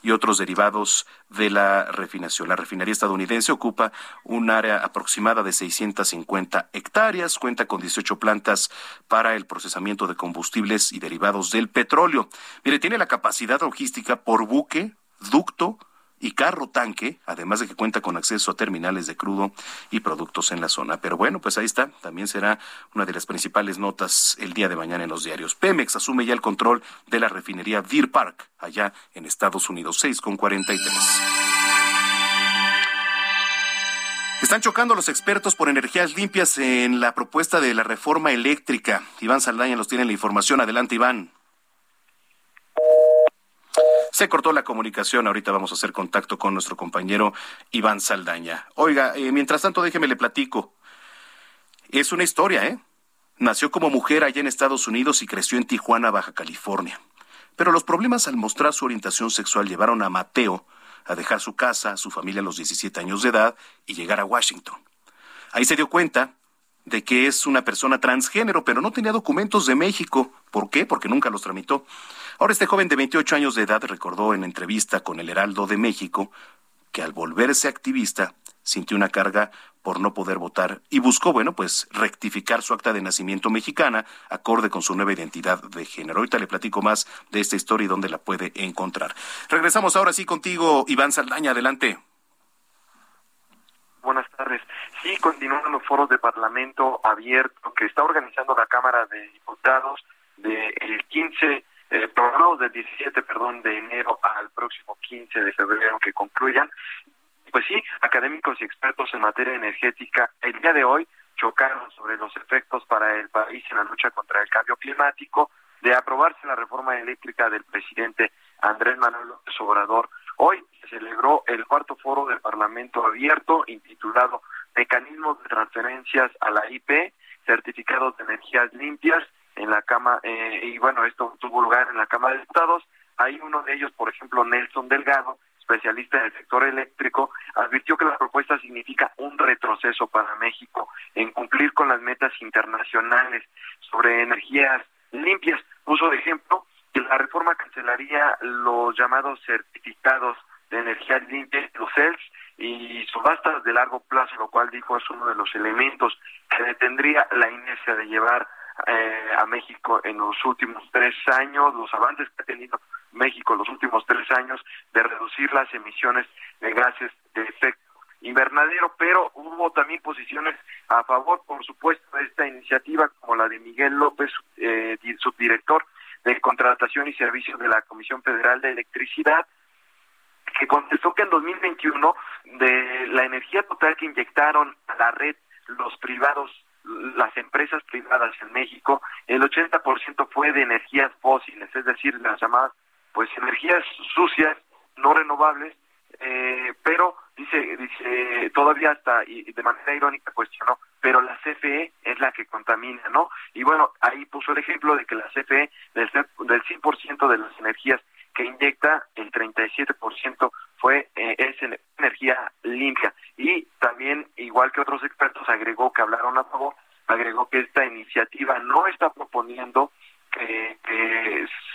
y otros derivados de la refinación. La refinería estadounidense ocupa un área aproximada de 650 hectáreas, cuenta con 18 plantas para el procesamiento de combustibles y derivados del petróleo. Mire, tiene la capacidad logística por buque, ducto, y carro tanque, además de que cuenta con acceso a terminales de crudo y productos en la zona. Pero bueno, pues ahí está, también será una de las principales notas el día de mañana en los diarios. Pemex asume ya el control de la refinería Deer Park, allá en Estados Unidos, 6 con 43. Están chocando los expertos por energías limpias en la propuesta de la reforma eléctrica. Iván Saldaña nos tiene la información. Adelante, Iván. Se cortó la comunicación. Ahorita vamos a hacer contacto con nuestro compañero Iván Saldaña. Oiga, eh, mientras tanto, déjeme le platico. Es una historia, ¿eh? Nació como mujer allá en Estados Unidos y creció en Tijuana, Baja California. Pero los problemas al mostrar su orientación sexual llevaron a Mateo a dejar su casa, su familia a los 17 años de edad y llegar a Washington. Ahí se dio cuenta de que es una persona transgénero, pero no tenía documentos de México. ¿Por qué? Porque nunca los tramitó. Ahora este joven de 28 años de edad recordó en entrevista con el Heraldo de México que al volverse activista sintió una carga por no poder votar y buscó, bueno, pues rectificar su acta de nacimiento mexicana acorde con su nueva identidad de género. Ahorita le platico más de esta historia y dónde la puede encontrar. Regresamos ahora sí contigo, Iván Saldaña, adelante. Buenas tardes. Sí, continúan los foros de Parlamento abierto que está organizando la Cámara de Diputados del de 15 eh, programados del 17, perdón, de enero al próximo 15 de febrero que concluyan pues sí, académicos y expertos en materia energética el día de hoy chocaron sobre los efectos para el país en la lucha contra el cambio climático de aprobarse la reforma eléctrica del presidente Andrés Manuel López Obrador. Hoy se celebró el cuarto foro del Parlamento abierto intitulado Mecanismos de transferencias a la IP, certificados de energías limpias en la Cámara, eh, y bueno, esto tuvo lugar en la Cámara de Diputados. Hay uno de ellos, por ejemplo, Nelson Delgado, especialista en el sector eléctrico, advirtió que la propuesta significa un retroceso para México en cumplir con las metas internacionales sobre energías limpias. Puso de ejemplo que la reforma cancelaría los llamados certificados de energía limpia, los CELS, y subastas de largo plazo, lo cual dijo es uno de los elementos que detendría la inercia de llevar eh, a México en los últimos tres años, los avances que ha tenido México en los últimos tres años de reducir las emisiones de gases de efecto invernadero, pero hubo también posiciones a favor, por supuesto, de esta iniciativa, como la de Miguel López, eh, subdirector de Contratación y Servicios de la Comisión Federal de Electricidad, que contestó que en 2021 de la energía total que inyectaron a la red los privados las empresas privadas en México, el 80% fue de energías fósiles, es decir, las llamadas pues energías sucias, no renovables, eh, pero dice, dice todavía hasta y de manera irónica cuestionó, pero la CFE es la que contamina, ¿no? Y bueno, ahí puso el ejemplo de que la CFE del, del 100% de las energías que inyecta, el 37% fue eh, es energía limpia. Y también, igual que otros expertos, agregó que hablaron a favor, agregó que esta iniciativa no está proponiendo que,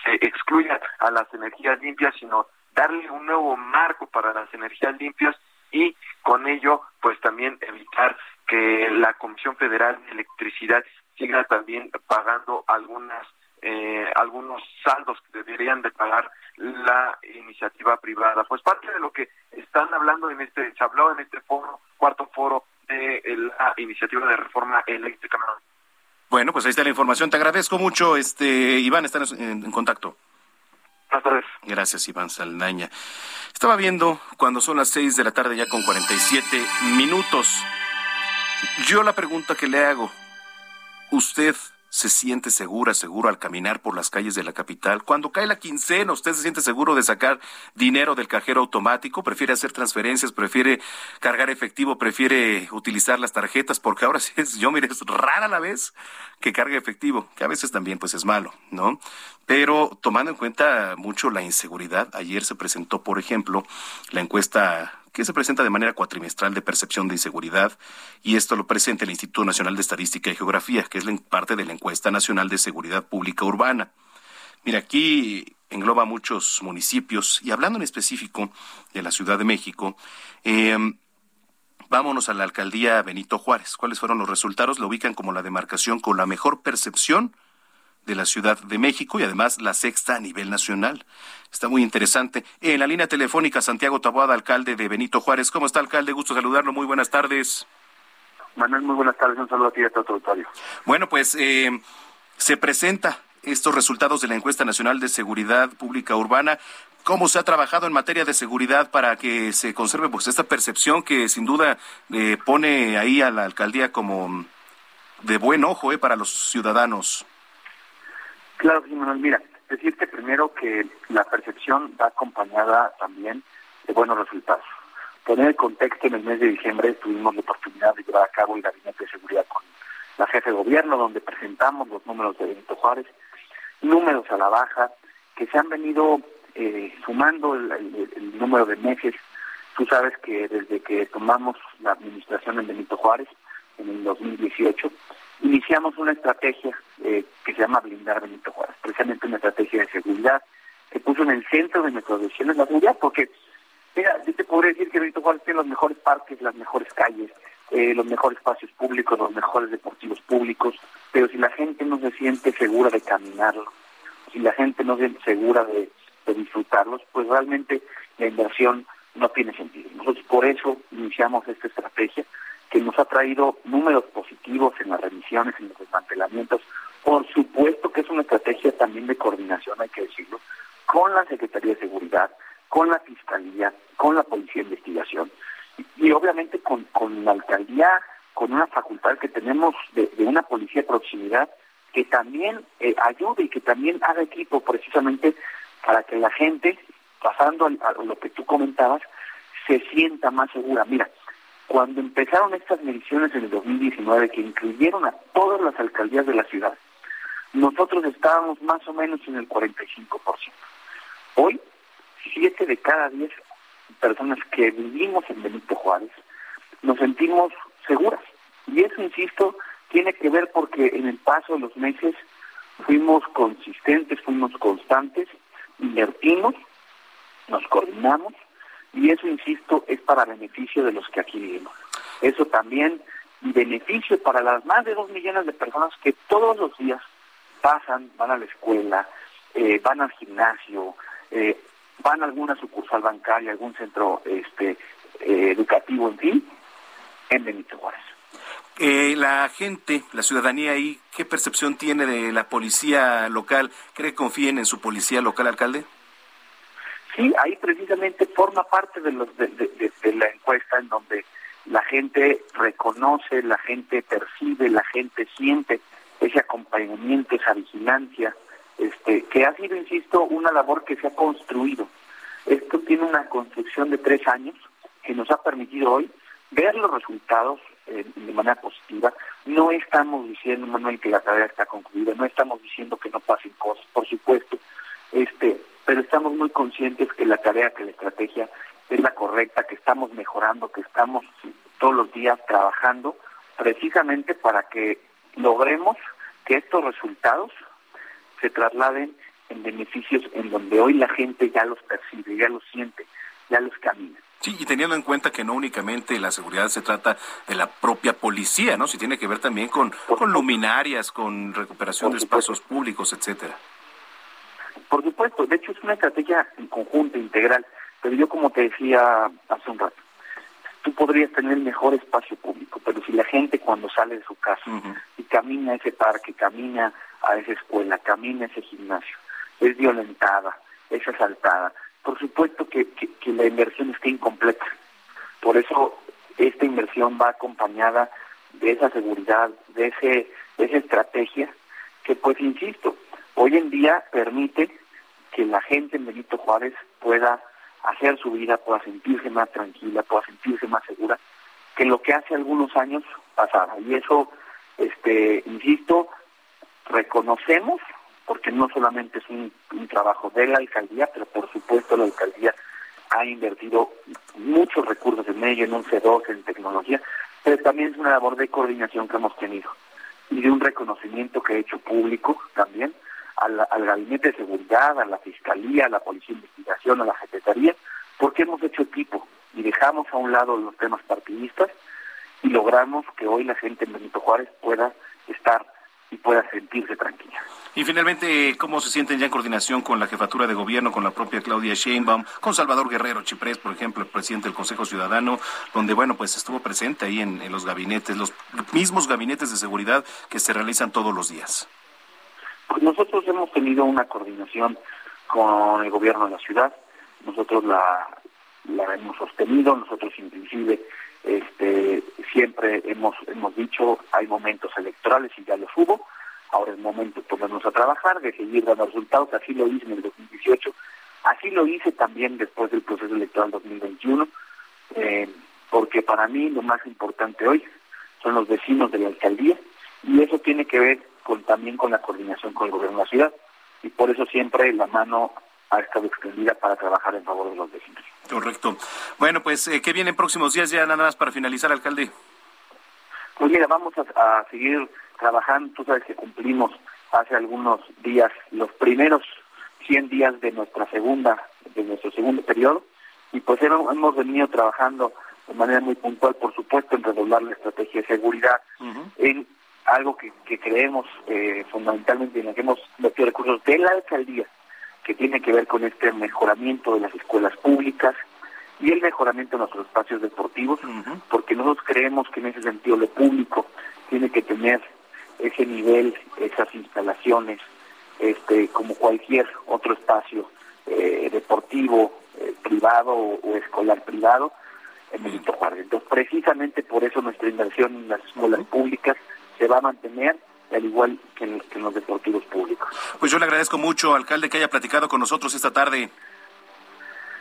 se excluya a las energías limpias, sino darle un nuevo marco para las energías limpias y con ello, pues también evitar que la Comisión Federal de Electricidad siga también pagando algunas eh, algunos saldos que deberían de pagar la iniciativa privada. Pues parte de lo que están hablando en este, se habló en este foro, cuarto foro de la iniciativa de reforma eléctrica. Bueno, pues ahí está la información. Te agradezco mucho, este Iván, estar en, contacto. Gracias, Iván Saldaña. Estaba viendo cuando son las seis de la tarde ya con 47 minutos. Yo la pregunta que le hago, ¿usted se siente segura, seguro al caminar por las calles de la capital. Cuando cae la quincena, usted se siente seguro de sacar dinero del cajero automático, prefiere hacer transferencias, prefiere cargar efectivo, prefiere utilizar las tarjetas, porque ahora sí es, yo mire, es rara la vez que cargue efectivo, que a veces también pues es malo, ¿no? Pero tomando en cuenta mucho la inseguridad, ayer se presentó, por ejemplo, la encuesta que se presenta de manera cuatrimestral de percepción de inseguridad y esto lo presenta el Instituto Nacional de Estadística y Geografía, que es parte de la encuesta nacional de seguridad pública urbana. Mira, aquí engloba muchos municipios y hablando en específico de la Ciudad de México, em, vámonos a la alcaldía Benito Juárez. ¿Cuáles fueron los resultados? Lo ubican como la demarcación con la mejor percepción de la Ciudad de México y además la sexta a nivel nacional. Está muy interesante. En la línea telefónica, Santiago Taboada, alcalde de Benito Juárez. ¿Cómo está, alcalde? Gusto saludarlo. Muy buenas tardes. Manuel, muy buenas tardes. Un saludo a ti y a todo tu Bueno, pues eh, se presenta estos resultados de la encuesta nacional de seguridad pública urbana. cómo se ha trabajado en materia de seguridad para que se conserve pues esta percepción que sin duda eh, pone ahí a la alcaldía como de buen ojo eh, para los ciudadanos. Claro, Manuel. Mira, decirte primero que la percepción va acompañada también de buenos resultados. Poner el contexto, en el mes de diciembre tuvimos la oportunidad de llevar a cabo el Gabinete de Seguridad con la jefe de gobierno, donde presentamos los números de Benito Juárez, números a la baja, que se han venido eh, sumando el, número de meses. Tú sabes que desde que tomamos la administración en Benito Juárez, en el 2018, iniciamos una estrategia se llama Blindar Benito Juárez, precisamente una estrategia de seguridad que puso en el centro de nuestras decisiones la seguridad, porque, mira, yo te podría decir que Benito Juárez tiene los mejores parques, las mejores calles, eh, los mejores espacios públicos, los mejores deportivos públicos, pero si la gente no se siente segura de caminarlo, si la gente no se siente segura de, de disfrutarlos, pues realmente la inversión no tiene sentido. Nosotros por eso iniciamos esta estrategia que nos ha traído números positivos en las remisiones, en los desmantelamientos. Por supuesto que es una estrategia también de coordinación, hay que decirlo, con la Secretaría de Seguridad, con la Fiscalía, con la Policía de Investigación y, obviamente con, con la Alcaldía, con una facultad que tenemos de, una policía de proximidad que también eh, ayude y que también haga equipo precisamente para que la gente, pasando a lo que tú comentabas, se sienta más segura. Mira, cuando empezaron estas mediciones en el 2019, que incluyeron a todas las alcaldías de la ciudad, nosotros estábamos más o menos en el 45%. Hoy, siete de cada diez personas que vivimos en Benito Juárez nos sentimos seguras. Y eso, insisto, tiene que ver porque en el paso de los meses fuimos consistentes, fuimos constantes, invertimos, nos coordinamos y eso, insisto, es para beneficio de los que aquí vivimos. Eso también beneficio para las más de dos millones de personas que todos los días pasan, van a la escuela, eh, van al gimnasio, eh, van a alguna sucursal bancaria, algún centro este eh, educativo, en fin, en Benito Juárez. la gente, la ciudadanía ahí, ¿qué percepción tiene de la policía local? ¿Cree que confíen en su policía local, alcalde? Sí, ahí precisamente forma parte de, los, de, la encuesta en donde la gente reconoce, la gente percibe, la gente siente ese acompañamiento, esa vigilancia, este, que ha sido, insisto, una labor que se ha construido. Esto tiene una construcción de tres años que nos ha permitido hoy ver los resultados eh, de manera positiva. No estamos diciendo, Manuel, que la tarea está concluida, no estamos diciendo que no pasen cosas, por supuesto, este, pero estamos muy conscientes que la tarea, que la estrategia es la correcta, que estamos mejorando, que estamos todos los días trabajando precisamente para que logremos que estos resultados se trasladen en beneficios en donde hoy la gente ya los percibe, ya los siente, ya los camina. Sí, y teniendo en cuenta que no únicamente la seguridad se trata de la propia policía, ¿no? Si tiene que ver también con, con luminarias, con recuperación de espacios públicos, etcétera. Por supuesto, de hecho es una estrategia en conjunto, integral, pero yo como te decía hace un rato, tú podrías tener mejor espacio público, pero si la gente cuando sale de su casa y camina a ese parque, camina a esa escuela, camina a ese gimnasio, es violentada, es asaltada, por supuesto que, que, la inversión está incompleta. Por eso esta inversión va acompañada de esa seguridad, de, ese, de esa estrategia que, pues, insisto, hoy en día permite que la gente en Benito Juárez pueda hacer su vida, pueda sentirse más tranquila, pueda sentirse más segura que lo que hace algunos años pasaba. Y eso, este, insisto, reconocemos, porque no solamente es un, trabajo de la alcaldía, pero por supuesto la alcaldía ha invertido muchos recursos en ello, en un C2, en tecnología, pero también es una labor de coordinación que hemos tenido y de un reconocimiento que ha hecho público también al, al Gabinete de Seguridad, a la Fiscalía, a la Policía de Investigación, a la Secretaría, porque hemos hecho equipo y dejamos a un lado los temas partidistas y logramos que hoy la gente en Benito Juárez pueda estar y pueda sentirse tranquila. Y finalmente, ¿cómo se sienten ya en coordinación con la jefatura de gobierno, con la propia Claudia Sheinbaum, con Salvador Guerrero Chiprés, por ejemplo, el presidente del Consejo Ciudadano, donde, bueno, pues estuvo presente ahí en los gabinetes, los mismos gabinetes de seguridad que se realizan todos los días? Nosotros hemos tenido una coordinación con el gobierno de la ciudad, nosotros la, la hemos sostenido, nosotros inclusive este, siempre hemos, hemos dicho hay momentos electorales y ya los hubo, ahora es momento de ponernos a trabajar, de seguir dando resultados, así lo hice en el 2018, así lo hice también después del proceso electoral 2021, eh, porque para mí lo más importante hoy son los vecinos de la alcaldía y eso tiene que ver con, también con la coordinación con el gobierno de la ciudad y por eso siempre la mano ha estado extendida para trabajar en favor de los vecinos. Correcto. Bueno, pues, eh, ¿qué viene en próximos días ya nada más para finalizar, alcalde? Pues mira, vamos a, seguir trabajando. Tú sabes que cumplimos hace algunos días los primeros 100 días de nuestra segunda, de nuestro segundo periodo, y pues hemos, venido trabajando de manera muy puntual, por supuesto, en redoblar la estrategia de seguridad, en algo que, creemos eh, fundamentalmente en lo que hemos metido recursos de la alcaldía, que tiene que ver con este mejoramiento de las escuelas públicas y el mejoramiento de nuestros espacios deportivos, porque nosotros creemos que en ese sentido lo público tiene que tener ese nivel, esas instalaciones, este, como cualquier otro espacio eh, deportivo eh, privado o, escolar privado en el Juárez. Entonces, precisamente por eso nuestra inversión en las escuelas públicas se va a mantener al igual que en, los deportivos públicos. Pues yo le agradezco mucho, alcalde, que haya platicado con nosotros esta tarde.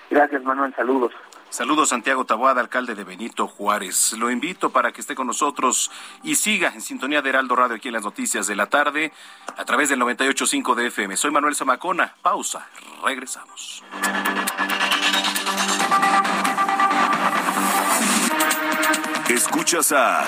Gracias, Manuel. Saludos. Saludos, Santiago Taboada, alcalde de Benito Juárez. Lo invito para que esté con nosotros y siga en sintonía de Heraldo Radio aquí en las noticias de la tarde a través del 98.5 de FM. Soy Manuel Zamacona. Pausa. Regresamos. Escuchas a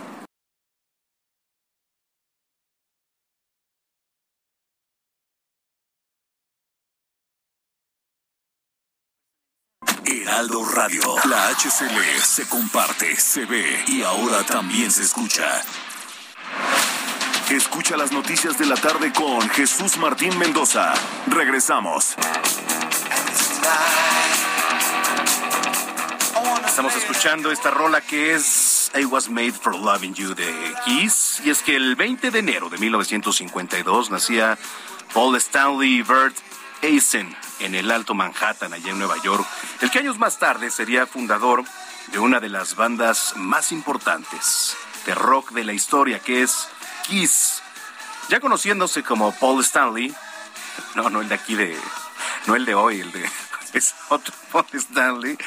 Radio. La HCL se comparte, se ve y ahora también se escucha. Escucha las noticias de la tarde con Jesús Martín Mendoza. Regresamos. Estamos escuchando esta rola que es I Was Made for Loving You de Kiss. Y es que el 20 de enero de 1952 nacía Paul Stanley Bert Eisen en el Alto Manhattan, allá en Nueva York, el que años más tarde sería fundador de una de las bandas más importantes de rock de la historia, que es Kiss. Ya conociéndose como Paul Stanley, no, no el de aquí de, no el de hoy, el de, es otro Paul Stanley.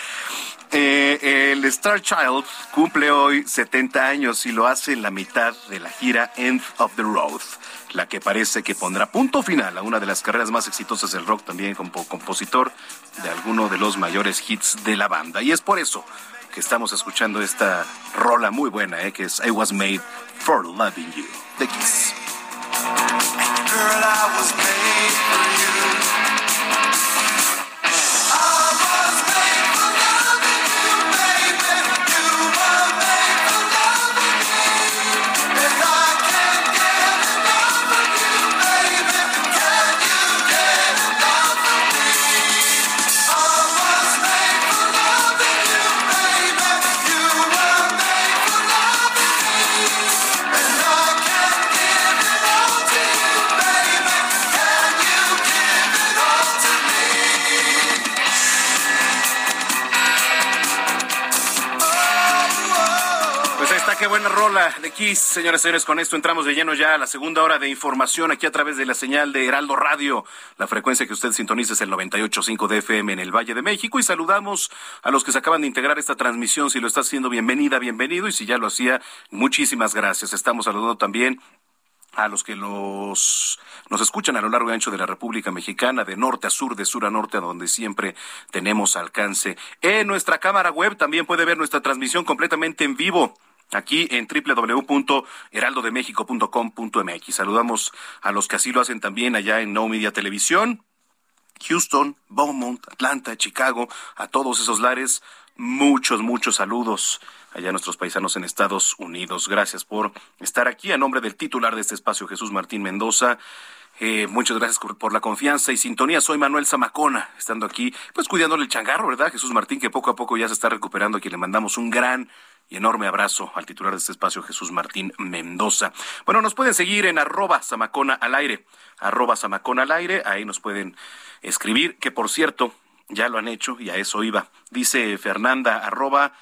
Eh, el Star Child cumple hoy 70 años y lo hace en la mitad de la gira End of the Road la que parece que pondrá punto final a una de las carreras más exitosas del rock, también como compositor de alguno de los mayores hits de la banda. Y es por eso que estamos escuchando esta rola muy buena, eh, que es I Was Made for Loving You, de Kiss. Buena rola de Kiss. Señoras y señores, con esto entramos de lleno ya a la segunda hora de información aquí a través de la señal de Heraldo Radio. La frecuencia que usted sintoniza es el 98.5 de FM en el Valle de México. Y saludamos a los que se acaban de integrar esta transmisión. Si lo está haciendo, bienvenida, bienvenido. Y si ya lo hacía, muchísimas gracias. Estamos saludando también a los que los, nos escuchan a lo largo y ancho de la República Mexicana, de norte a sur, de sur a norte, a donde siempre tenemos alcance. En nuestra cámara web también puede ver nuestra transmisión completamente en vivo aquí en www.heraldodemexico.com.mx. Saludamos a los que así lo hacen también allá en No Media Televisión. Houston, Beaumont, Atlanta, Chicago, a todos esos lares muchos, muchos saludos allá a nuestros paisanos en Estados Unidos. Gracias por estar aquí. A nombre del titular de este espacio, Jesús Martín Mendoza. Eh, muchas gracias por la confianza y sintonía. Soy Manuel Zamacona, estando aquí, pues cuidándole el changarro, ¿verdad? Jesús Martín, que poco a poco ya se está recuperando, aquí le mandamos un gran y enorme abrazo al titular de este espacio, Jesús Martín Mendoza. Bueno, nos pueden seguir en arroba Zamacona al aire, arroba Zamacona al aire, ahí nos pueden escribir, que por cierto, ya lo han hecho y a eso iba. Dice Fernanda, arroba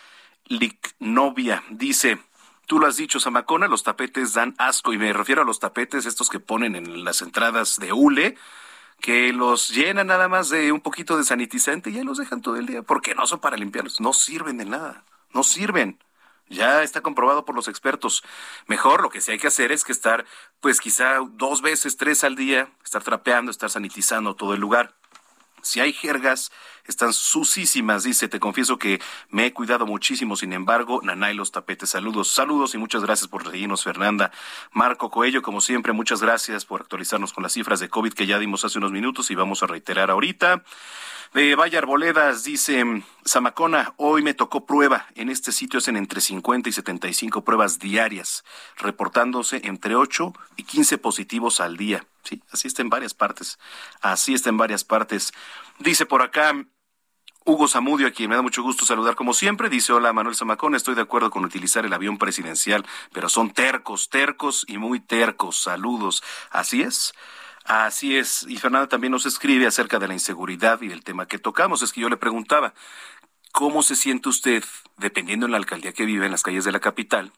Licnovia, dice... Tú lo has dicho, Zamacona, los tapetes dan asco y me refiero a los tapetes estos que ponen en las entradas de hule, que los llenan nada más de un poquito de sanitizante y ya los dejan todo el día, porque no son para limpiarlos, no sirven de nada, no sirven. Ya está comprobado por los expertos. Mejor lo que sí hay que hacer es que estar, pues quizá dos veces, tres al día, estar trapeando, estar sanitizando todo el lugar. Si hay jergas, están susísimas, dice, te confieso que me he cuidado muchísimo, sin embargo, Nanay los tapetes. Saludos, saludos y muchas gracias por seguirnos, Fernanda. Marco Coello, como siempre, muchas gracias por actualizarnos con las cifras de COVID que ya dimos hace unos minutos y vamos a reiterar ahorita. De Valle Arboledas dice, Zamacona, hoy me tocó prueba. En este sitio hacen entre 50 y 75 pruebas diarias, reportándose entre 8 y 15 positivos al día. Sí, así está en varias partes. Así está en varias partes. Dice por acá, Hugo Zamudio, a quien me da mucho gusto saludar como siempre, dice, hola Manuel Zamacona, estoy de acuerdo con utilizar el avión presidencial, pero son tercos, tercos y muy tercos. Saludos. Así es. Así es, y Fernanda también nos escribe acerca de la inseguridad y del tema que tocamos. Es que yo le preguntaba, ¿cómo se siente usted, dependiendo en la alcaldía que vive en las calles de la capital,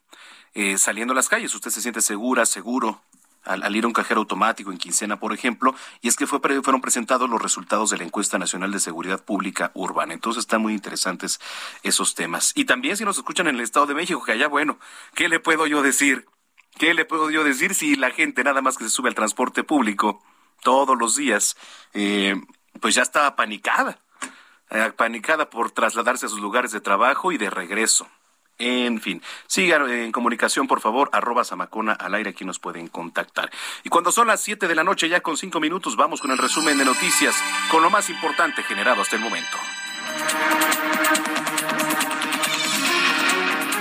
eh, saliendo a las calles? ¿Usted se siente segura, seguro? Al, ir a un cajero automático en quincena, por ejemplo, y es que fue, fueron presentados los resultados de la encuesta nacional de seguridad pública urbana. Entonces están muy interesantes esos temas. Y también si nos escuchan en el Estado de México, que allá, bueno, ¿qué le puedo yo decir? ¿Qué le puedo yo decir si la gente nada más que se sube al transporte público todos los días, eh, pues ya está apanicada, eh, apanicada por trasladarse a sus lugares de trabajo y de regreso? En fin, sigan en comunicación, por favor, arroba Zamacona al aire, aquí nos pueden contactar. Y cuando son las 7 de la noche, ya con cinco minutos, vamos con el resumen de noticias, con lo más importante generado hasta el momento.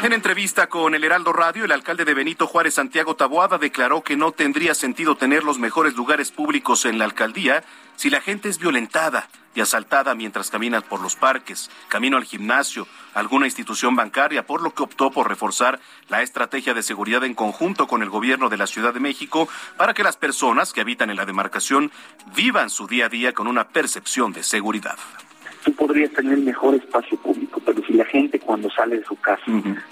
En entrevista con el Heraldo Radio, el alcalde de Benito Juárez, Santiago Taboada, declaró que no tendría sentido tener los mejores lugares públicos en la alcaldía si la gente es violentada y asaltada mientras camina por los parques, camino al gimnasio, alguna institución bancaria, por lo que optó por reforzar la estrategia de seguridad en conjunto con el gobierno de la Ciudad de México para que las personas que habitan en la demarcación vivan su día a día con una percepción de seguridad tú podrías tener mejor espacio público, pero si la gente cuando sale de su casa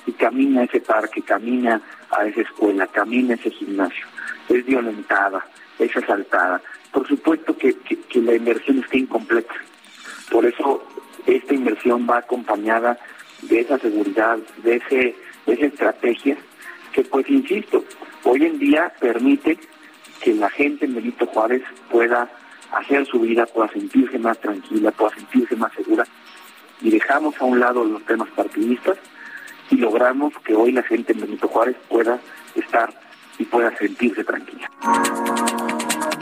y camina a ese parque, camina a esa escuela, camina a ese gimnasio, es violentada, es asaltada, por supuesto que, la inversión está incompleta. Por eso esta inversión va acompañada de esa seguridad, de, ese, de esa estrategia que, pues, insisto, hoy en día permite que la gente en Benito Juárez pueda hacer su vida, pueda sentirse más tranquila, pueda sentirse más segura. Y dejamos a un lado los temas partidistas y logramos que hoy la gente en Benito Juárez pueda estar y pueda sentirse tranquila.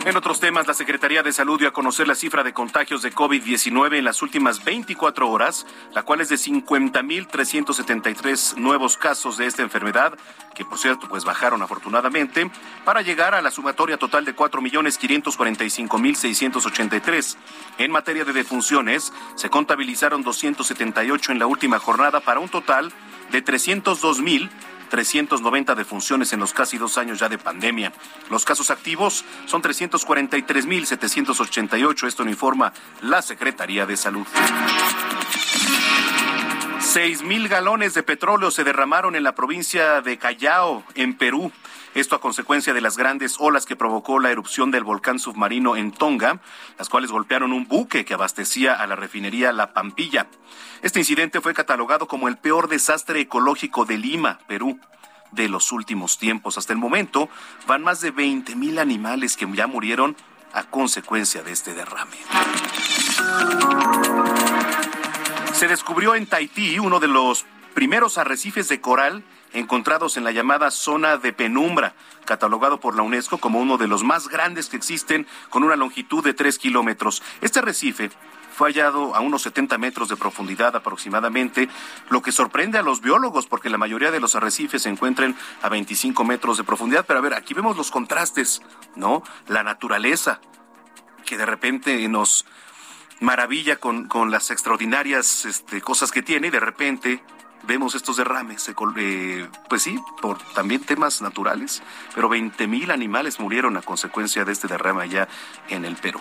En otros temas, la Secretaría de Salud dio a conocer la cifra de contagios de COVID-19 en las últimas 24 horas, la cual es de 50.373 nuevos casos de esta enfermedad, que por cierto, pues bajaron afortunadamente, para llegar a la sumatoria total de 4.545.683. En materia de defunciones, se contabilizaron 278 en la última jornada para un total de 302.000 390 defunciones en los casi dos años ya de pandemia. Los casos activos son 343.788. Esto lo informa la Secretaría de Salud. Seis mil galones de petróleo se derramaron en la provincia de Callao, en Perú. Esto a consecuencia de las grandes olas que provocó la erupción del volcán submarino en Tonga, las cuales golpearon un buque que abastecía a la refinería La Pampilla. Este incidente fue catalogado como el peor desastre ecológico de Lima, Perú de los últimos tiempos. Hasta el momento van más de 20 mil animales que ya murieron a consecuencia de este derrame. Se descubrió en Tahití uno de los primeros arrecifes de coral encontrados en la llamada zona de penumbra, catalogado por la UNESCO como uno de los más grandes que existen, con una longitud de tres kilómetros. Este arrecife fue hallado a unos 70 metros de profundidad aproximadamente, lo que sorprende a los biólogos porque la mayoría de los arrecifes se encuentran a 25 metros de profundidad. Pero a ver, aquí vemos los contrastes, ¿no? La naturaleza, que de repente nos maravilla con, con las extraordinarias este, cosas que tiene y de repente vemos estos derrames, eh, pues sí, por también temas naturales, pero 20 mil animales murieron a consecuencia de este derrame allá en el Perú.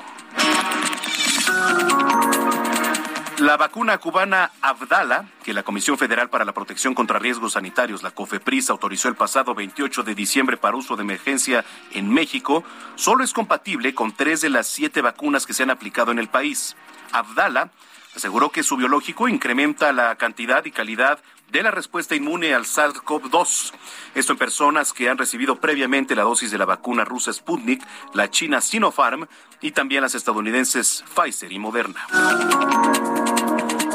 La vacuna cubana Abdala, que la Comisión Federal para la Protección contra Riesgos Sanitarios, la COFEPRIS, autorizó el pasado 28 de diciembre para uso de emergencia en México, solo es compatible con tres de las siete vacunas que se han aplicado en el país. Abdala aseguró que su biológico incrementa la cantidad y calidad de la respuesta inmune al SARS-CoV-2. Esto en personas que han recibido previamente la dosis de la vacuna rusa Sputnik, la china Sinopharm y también las estadounidenses Pfizer y Moderna.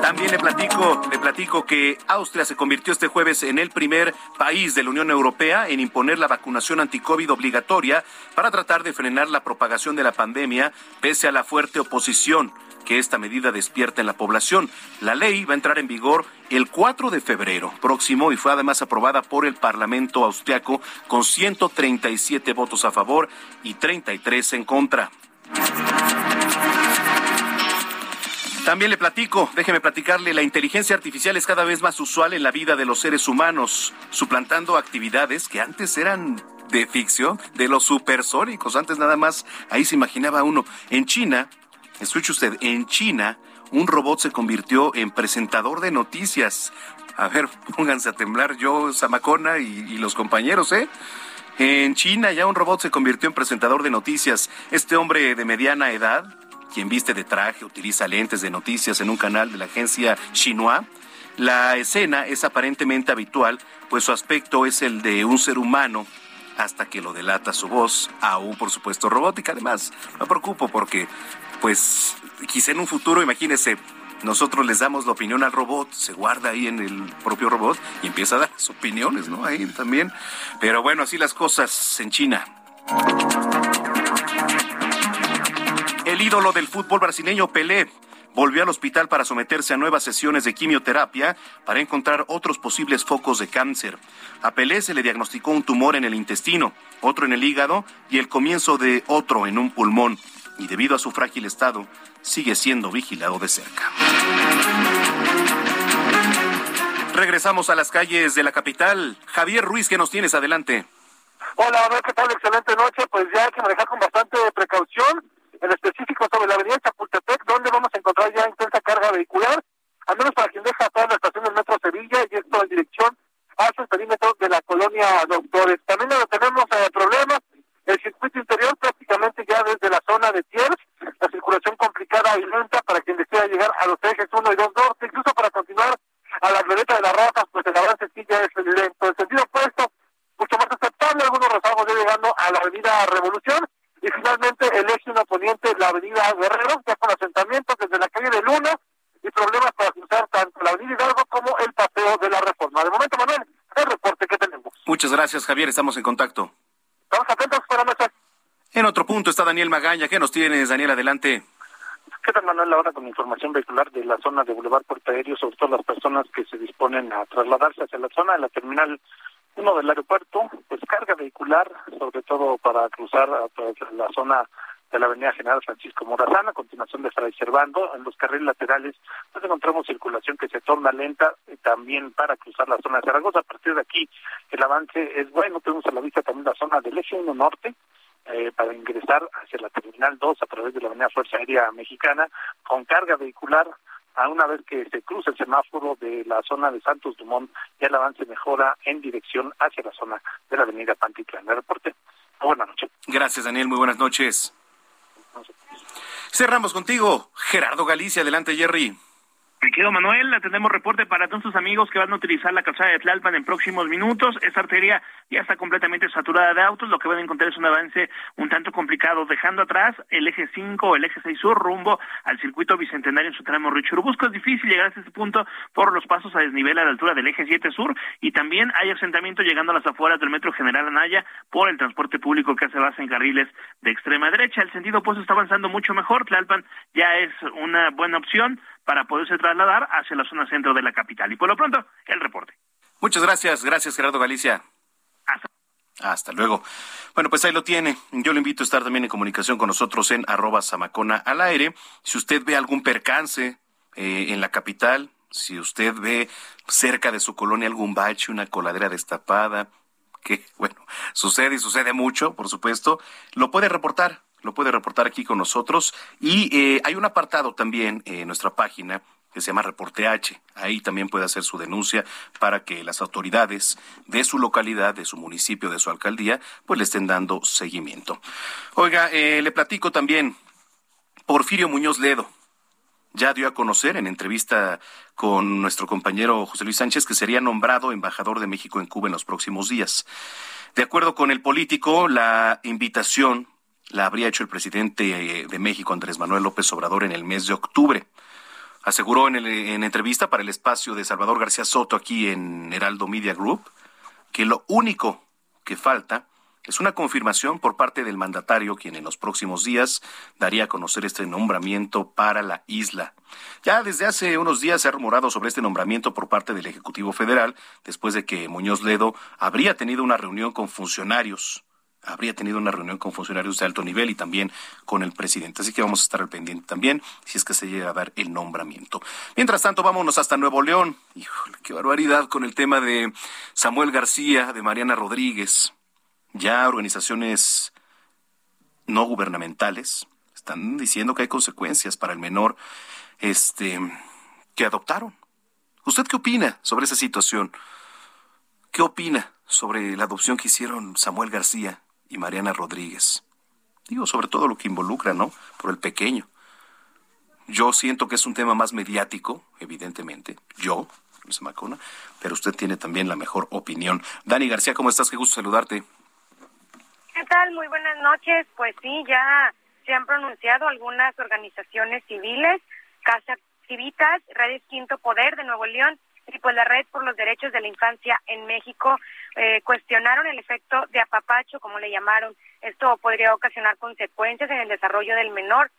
También le platico, le platico que Austria se convirtió este jueves en el primer país de la Unión Europea en imponer la vacunación anticovid obligatoria para tratar de frenar la propagación de la pandemia pese a la fuerte oposición que esta medida despierta en la población. La ley va a entrar en vigor el 4 de febrero próximo y fue además aprobada por el Parlamento austriaco con 137 votos a favor y 33 en contra. También le platico, déjeme platicarle, la inteligencia artificial es cada vez más usual en la vida de los seres humanos, suplantando actividades que antes eran de ficción, de los supersónicos. Antes nada más, ahí se imaginaba uno. En China, Escuche usted, en China un robot se convirtió en presentador de noticias. A ver, pónganse a temblar yo, Zamacona y, y, los compañeros, ¿eh? En China ya un robot se convirtió en presentador de noticias. Este hombre de mediana edad, quien viste de traje, utiliza lentes de noticias en un canal de la agencia Xinhua. La escena es aparentemente habitual, pues su aspecto es el de un ser humano hasta que lo delata su voz, aún por supuesto robótica. Además, me preocupo porque pues quizá en un futuro, imagínese, nosotros les damos la opinión al robot, se guarda ahí en el propio robot y empieza a dar sus opiniones, ¿no? Ahí también. Pero bueno, así las cosas en China. El ídolo del fútbol brasileño Pelé volvió al hospital para someterse a nuevas sesiones de quimioterapia para encontrar otros posibles focos de cáncer. A Pelé se le diagnosticó un tumor en el intestino, otro en el hígado y el comienzo de otro en un pulmón y debido a su frágil estado, sigue siendo vigilado de cerca. Regresamos a las calles de la capital. Javier Ruiz, ¿qué nos tienes? Adelante. Hola, ¿qué tal? Excelente noche. Pues ya hay que manejar con bastante precaución, en específico sobre la avenida Chapultepec, donde vamos a encontrar ya intensa carga vehicular, al menos para quien deja toda la estación del Metro Sevilla, y esto en dirección hacia el perímetro de la colonia Doctores. También tenemos eh, problemas el circuito interior prácticamente ya desde la zona de Tiers, la circulación complicada y lenta para quien desea llegar a los ejes 1 y 2 norte, incluso para continuar a la glorieta de las Ratas, pues el avance sí ya es lento. El sentido opuesto, mucho más aceptable, algunos rezagos ya llegando a la avenida Revolución, y finalmente el eje 1 poniente, la avenida Guerrero, ya con asentamientos desde la calle de Luna, y problemas para cruzar tanto la avenida Hidalgo como el paseo de la Reforma. De momento, Manuel, el reporte que tenemos. Muchas gracias, Javier, estamos en contacto. Estamos atentos para nuestra... En otro punto está Daniel Magaña. ¿Qué nos tienes, Daniel? Adelante. ¿Qué tal, Manuel? Ahora con información vehicular de la zona de Boulevard Puerto Aéreo, sobre todo las personas que se disponen a trasladarse hacia la zona de la terminal 1 del aeropuerto, pues carga vehicular, sobre todo para cruzar a la zona de la avenida General Francisco Morazán, a continuación de Fray Servando, en los carriles laterales, pues encontramos circulación que se torna lenta, también para cruzar la zona de Zaragoza. A partir de aquí, el avance es bueno, tenemos a la vista también la zona del eje 1 norte, eh, para ingresar hacia la Terminal 2 a través de la Avenida Fuerza Aérea Mexicana con carga vehicular. A una vez que se cruza el semáforo de la zona de Santos Dumont, ya el avance mejora en dirección hacia la zona de la Avenida Pantitlán. El reporte. Buenas noches. Gracias, Daniel. Muy buenas noches. Cerramos contigo. Gerardo Galicia. Adelante, Jerry. Mi querido Manuel, tenemos reporte para todos sus amigos que van a utilizar la calzada de Tlalpan en próximos minutos. Esta arteria ya está completamente saturada de autos. Lo que van a encontrar es un avance un tanto complicado, dejando atrás el eje 5 o el eje 6 sur rumbo al circuito bicentenario en su tramo Richurubusco. Es difícil llegar a este punto por los pasos a desnivel a la altura del eje 7 sur y también hay asentamiento llegando a las afueras del metro General Anaya por el transporte público que hace base en carriles de extrema derecha. El sentido opuesto está avanzando mucho mejor. Tlalpan ya es una buena opción para poderse trasladar hacia la zona centro de la capital. Y por lo pronto, el reporte. Muchas gracias, gracias Gerardo Galicia. Hasta. luego. Bueno, pues ahí lo tiene. Yo le invito a estar también en comunicación con nosotros en arroba samacona al aire. Si usted ve algún percance eh, en la capital, si usted ve cerca de su colonia algún bache, una coladera destapada, que, bueno, sucede y sucede mucho, por supuesto, lo puede reportar lo puede reportar aquí con nosotros. Y eh, hay un apartado también en nuestra página que se llama Reporte H. Ahí también puede hacer su denuncia para que las autoridades de su localidad, de su municipio, de su alcaldía, pues le estén dando seguimiento. Oiga, eh, le platico también, Porfirio Muñoz Ledo ya dio a conocer en entrevista con nuestro compañero José Luis Sánchez que sería nombrado embajador de México en Cuba en los próximos días. De acuerdo con el político, la invitación la habría hecho el presidente eh, de México, Andrés Manuel López Obrador, en el mes de octubre. Aseguró en, en entrevista para el espacio de Salvador García Soto aquí en Heraldo Media Group que lo único que falta es una confirmación por parte del mandatario, quien en los próximos días daría a conocer este nombramiento para la isla. Ya desde hace unos días se ha rumorado sobre este nombramiento por parte del Ejecutivo Federal, después de que Muñoz Ledo habría tenido una reunión con funcionarios habría tenido una reunión con funcionarios de alto nivel y también con el presidente. Así que vamos a estar al pendiente también si es que se llega a dar el nombramiento. Mientras tanto, vámonos hasta Nuevo León. Híjole, qué barbaridad con el tema de Samuel García, de Mariana Rodríguez. Ya organizaciones no gubernamentales están diciendo que hay consecuencias para el menor este que adoptaron. ¿Usted qué opina sobre esa situación? ¿Qué opina sobre la adopción que hicieron Samuel García y Mariana Rodríguez. Digo, sobre todo lo que involucra, ¿no? Por el pequeño. Yo siento que es un tema más mediático, evidentemente. Yo, Luis Macona, pero usted tiene también la mejor opinión. Dani García, ¿cómo estás? Qué gusto saludarte. ¿Qué tal? Muy buenas noches. Pues sí, ya se han pronunciado algunas organizaciones civiles, Casa Civitas, Redes Quinto Poder de Nuevo León y pues la Red por los Derechos de la Infancia en México eh, cuestionaron el efecto de apapacho, como le llamaron. Esto podría ocasionar consecuencias en el desarrollo del menor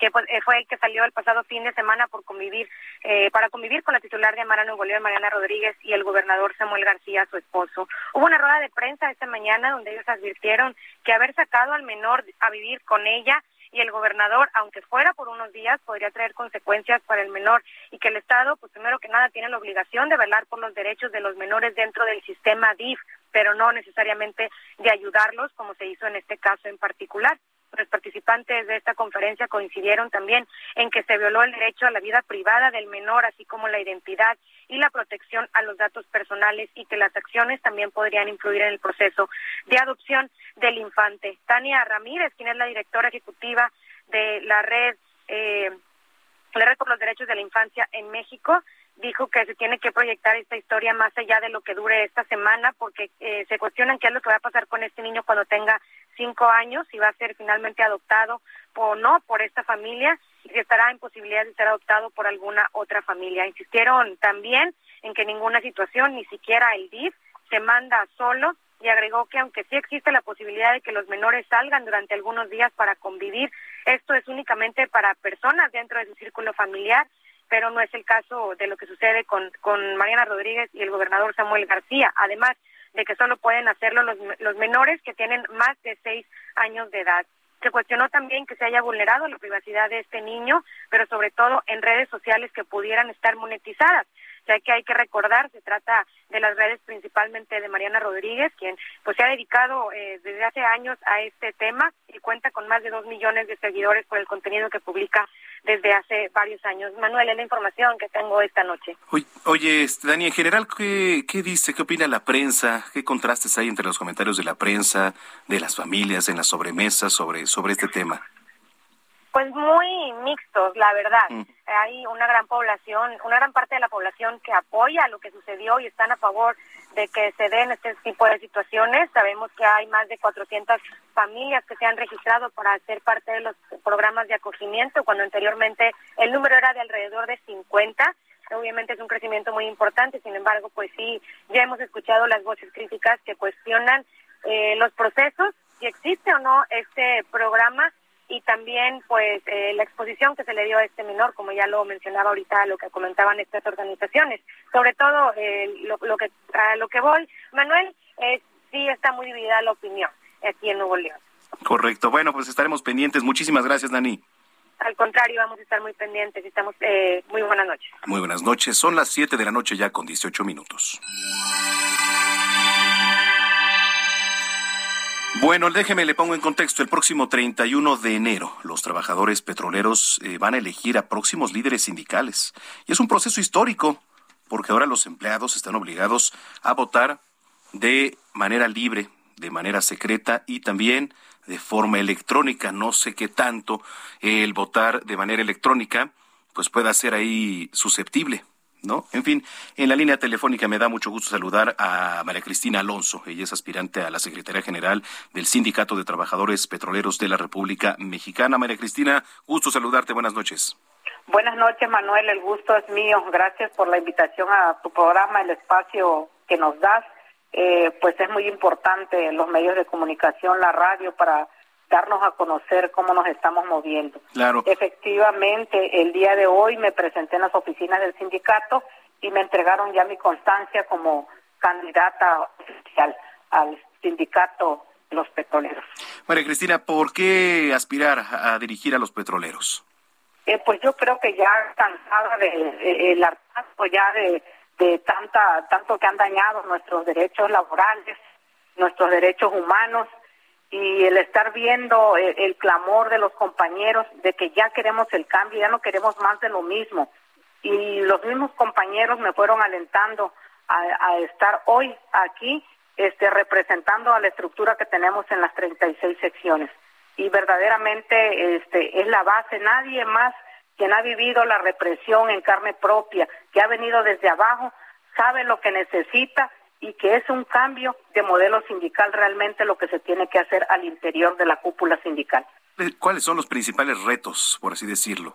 que pues, eh, fue el que salió el pasado fin de semana por convivir, eh, para convivir con la titular de Amara Nuevo León, Mariana Rodríguez, y el gobernador Samuel García, su esposo. Hubo una rueda de prensa esta mañana donde ellos advirtieron que haber sacado al menor a vivir con ella y el gobernador, aunque fuera por unos días, podría traer consecuencias para el menor y que el Estado, pues primero que nada, tiene la obligación de velar por los derechos de los menores dentro del sistema DIF, pero no necesariamente de ayudarlos, como se hizo en este caso en particular. Los participantes de esta conferencia coincidieron también en que se violó el derecho a la vida privada del menor, así como la identidad y la protección a los datos personales y que las acciones también podrían influir en el proceso de adopción del infante. Tania Ramírez, quien es la directora ejecutiva de la red, eh, la red por los derechos de la infancia en México, dijo que se tiene que proyectar esta historia más allá de lo que dure esta semana, porque eh, se cuestionan qué es lo que va a pasar con este niño cuando tenga cinco años, si va a ser finalmente adoptado o no por esta familia y si estará en posibilidad de ser adoptado por alguna otra familia. Insistieron también en que ninguna situación, ni siquiera el DIF, se manda solo y agregó que aunque sí existe la posibilidad de que los menores salgan durante algunos días para convivir, esto es únicamente para personas dentro de su círculo familiar, pero no es el caso de lo que sucede con, con Mariana Rodríguez y el gobernador Samuel García. Además de que solo pueden hacerlo los, los menores que tienen más de seis años de edad. Se cuestionó también que se haya vulnerado la privacidad de este niño, pero sobre todo en redes sociales que pudieran estar monetizadas ya que hay que recordar, se trata de las redes principalmente de Mariana Rodríguez, quien pues se ha dedicado eh, desde hace años a este tema y cuenta con más de dos millones de seguidores por el contenido que publica desde hace varios años. Manuel, es la información que tengo esta noche. Oye, este, Dani, en general, ¿qué, ¿qué dice, qué opina la prensa? ¿Qué contrastes hay entre los comentarios de la prensa, de las familias, en la sobremesa sobre, sobre este tema? Pues muy mixtos, la verdad. Mm. Hay una gran población, una gran parte de la población que apoya lo que sucedió y están a favor de que se den este tipo de situaciones. Sabemos que hay más de 400 familias que se han registrado para ser parte de los programas de acogimiento, cuando anteriormente el número era de alrededor de 50 obviamente es un crecimiento muy importante, sin embargo, pues sí, ya hemos escuchado las voces críticas que cuestionan eh, los procesos, si existe o no este programa y también pues eh, la exposición que se le dio a este menor, como ya lo mencionaba ahorita, lo que comentaban estas organizaciones. Sobre todo eh, lo, lo, que a lo que voy, Manuel, eh, sí está muy dividida la opinión aquí en Nuevo León. Correcto. Bueno, pues estaremos pendientes. Muchísimas gracias, Dani. Al contrario, vamos a estar muy pendientes. Estamos eh, muy buenas noches. Muy buenas noches. Son las 7 de la noche ya con 18 minutos. Bueno, déjeme, le pongo en contexto. El próximo 31 de enero, los trabajadores petroleros eh, van a elegir a próximos líderes sindicales. Y es un proceso histórico, porque ahora los empleados están obligados a votar de manera libre, de manera secreta y también de forma electrónica. No sé qué tanto el votar de manera electrónica pues pueda ser ahí susceptible. ¿No? En fin, en la línea telefónica me da mucho gusto saludar a María Cristina Alonso. Ella es aspirante a la Secretaría General del Sindicato de Trabajadores Petroleros de la República Mexicana. María Cristina, gusto saludarte. Buenas noches. Buenas noches, Manuel. El gusto es mío. Gracias por la invitación a tu programa, el espacio que nos das eh, pues es muy importante los medios de comunicación, la radio, para darnos a conocer cómo nos estamos moviendo. Claro. Efectivamente, el día de hoy me presenté en las oficinas del sindicato y me entregaron ya mi constancia como candidata oficial al sindicato de los petroleros. María Cristina, ¿por qué aspirar a dirigir a los petroleros? Eh, pues yo creo que ya cansada de, de el hartazgo ya de de tanta tanto que han dañado nuestros derechos laborales, nuestros derechos humanos y el estar viendo el, clamor de los compañeros de que ya queremos el cambio, ya no queremos más de lo mismo. Y los mismos compañeros me fueron alentando a, estar hoy aquí este, representando a la estructura que tenemos en las 36 secciones. Y verdaderamente este, es la base, nadie más quien ha vivido la represión en carne propia, que ha venido desde abajo, sabe lo que necesita y que es un cambio de modelo sindical realmente lo que se tiene que hacer al interior de la cúpula sindical. ¿Cuáles son los principales retos, por así decirlo?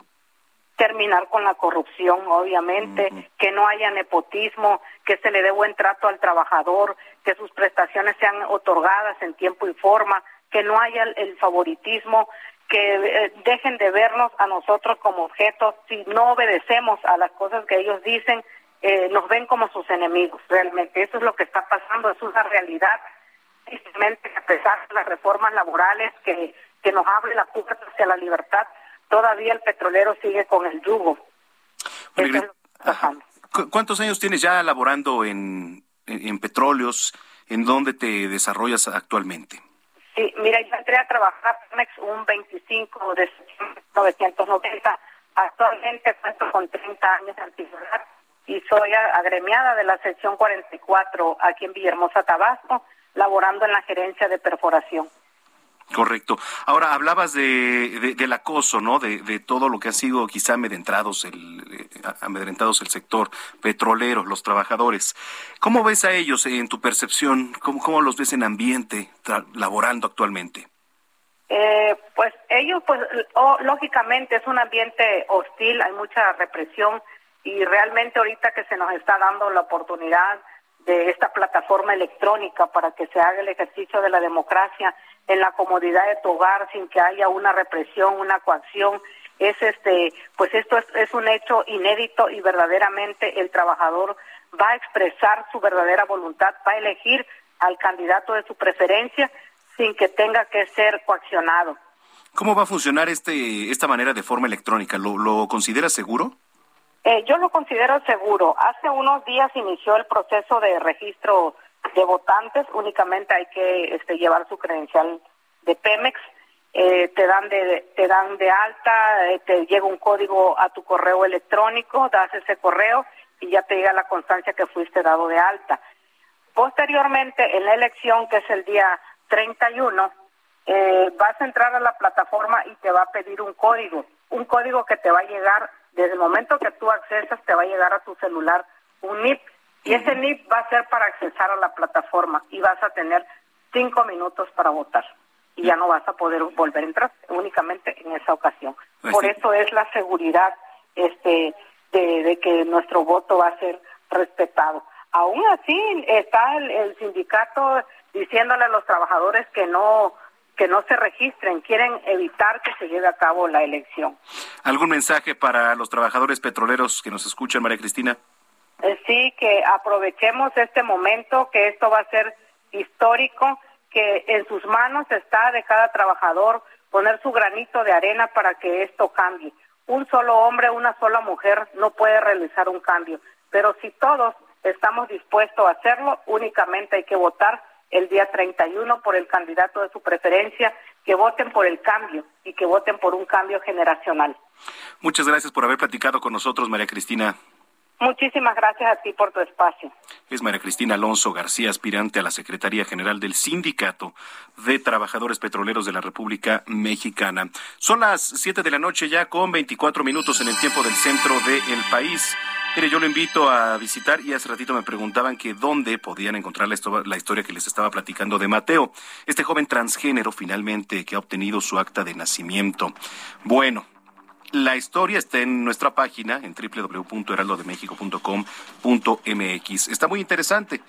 Terminar con la corrupción, obviamente, que no haya nepotismo, que se le dé buen trato al trabajador, que sus prestaciones sean otorgadas en tiempo y forma, que no haya el favoritismo, que eh, dejen de vernos a nosotros como objetos, si no obedecemos a las cosas que ellos dicen, eh, nos ven como sus enemigos, realmente. Eso es lo que está pasando, es una realidad. Simplemente, a pesar de las reformas laborales que, que nos abre la puerta hacia la libertad, todavía el petrolero sigue con el yugo. ¿Cuántos años tienes ya laborando en, en petróleos? ¿En dónde te desarrollas actualmente? Sí, mira, yo entré a trabajar un 25 de 1990. Actualmente cuento con 30 años de antigüedad y soy agremiada de la sección 44 aquí en Villahermosa, Tabasco, laborando en la gerencia de perforación. Correcto. Ahora hablabas de, del acoso, ¿no? De, todo lo que ha sido quizá amedrentados el, eh, amedrentados el sector petrolero, los trabajadores. ¿Cómo ves a ellos en tu percepción? ¿Cómo, cómo los ves en ambiente laborando actualmente? Eh, pues ellos, pues lógicamente es un ambiente hostil, hay mucha represión y realmente ahorita que se nos está dando la oportunidad de esta plataforma electrónica para que se haga el ejercicio de la democracia en la comodidad de tu hogar sin que haya una represión, una coacción. Es este, pues esto es, un hecho inédito y verdaderamente el trabajador va a expresar su verdadera voluntad, va a elegir al candidato de su preferencia sin que tenga que ser coaccionado. ¿Cómo va a funcionar este, esta manera de forma electrónica? ¿Lo, lo considera seguro? Eh, yo lo considero seguro. Hace unos días inició el proceso de registro de votantes. Únicamente hay que este, llevar su credencial de Pemex. Eh, te dan de te dan de alta, eh, te llega un código a tu correo electrónico, das ese correo y ya te llega la constancia que fuiste dado de alta. Posteriormente, en la elección que es el día 31, eh, vas a entrar a la plataforma y te va a pedir un código, un código que te va a llegar desde el momento que tú accesas, te va a llegar a tu celular un NIP. Y ese NIP va a ser para accesar a la plataforma y vas a tener cinco minutos para votar. Y ya no vas a poder volver a entrar únicamente en esa ocasión. Pues Por sí. eso es la seguridad este, de, de que nuestro voto va a ser respetado. Aún así, está el, el sindicato diciéndole a los trabajadores que no que no se registren, quieren evitar que se lleve a cabo la elección. ¿Algún mensaje para los trabajadores petroleros que nos escuchan, María Cristina? Eh, Sí, que aprovechemos este momento, que esto va a ser histórico, que en sus manos está de cada trabajador poner su granito de arena para que esto cambie. Un solo hombre, una sola mujer no puede realizar un cambio, pero si todos estamos dispuestos a hacerlo, únicamente hay que votar el día 31 por el candidato de su preferencia, que voten por el cambio y que voten por un cambio generacional. Muchas gracias por haber platicado con nosotros, María Cristina. Muchísimas gracias a ti por tu espacio. Es María Cristina Alonso García, aspirante a la Secretaría General del Sindicato de Trabajadores Petroleros de la República Mexicana. Son las 7 de la noche ya con 24 minutos en el tiempo del centro del país. Mire, yo lo invito a visitar y hace ratito me preguntaban que dónde podían encontrar la, histo- la historia que les estaba platicando de Mateo, este joven transgénero finalmente que ha obtenido su acta de nacimiento. Bueno, la historia está en nuestra página en www.heraldodemexico.com.mx. Está muy interesante.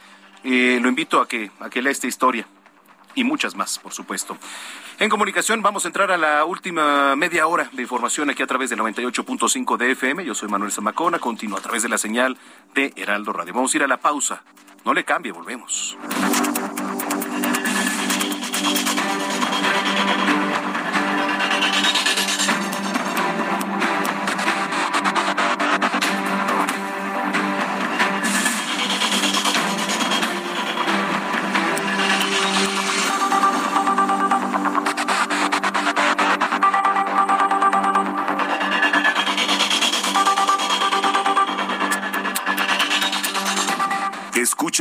Eh, lo invito a que, a que lea esta historia y muchas más, por supuesto. En comunicación vamos a entrar a la última media hora de información aquí a través del 98.5 de FM. Yo soy Manuel Zamacona, continúo a través de la señal de Heraldo Radio. Vamos a ir a la pausa. No le cambie, volvemos.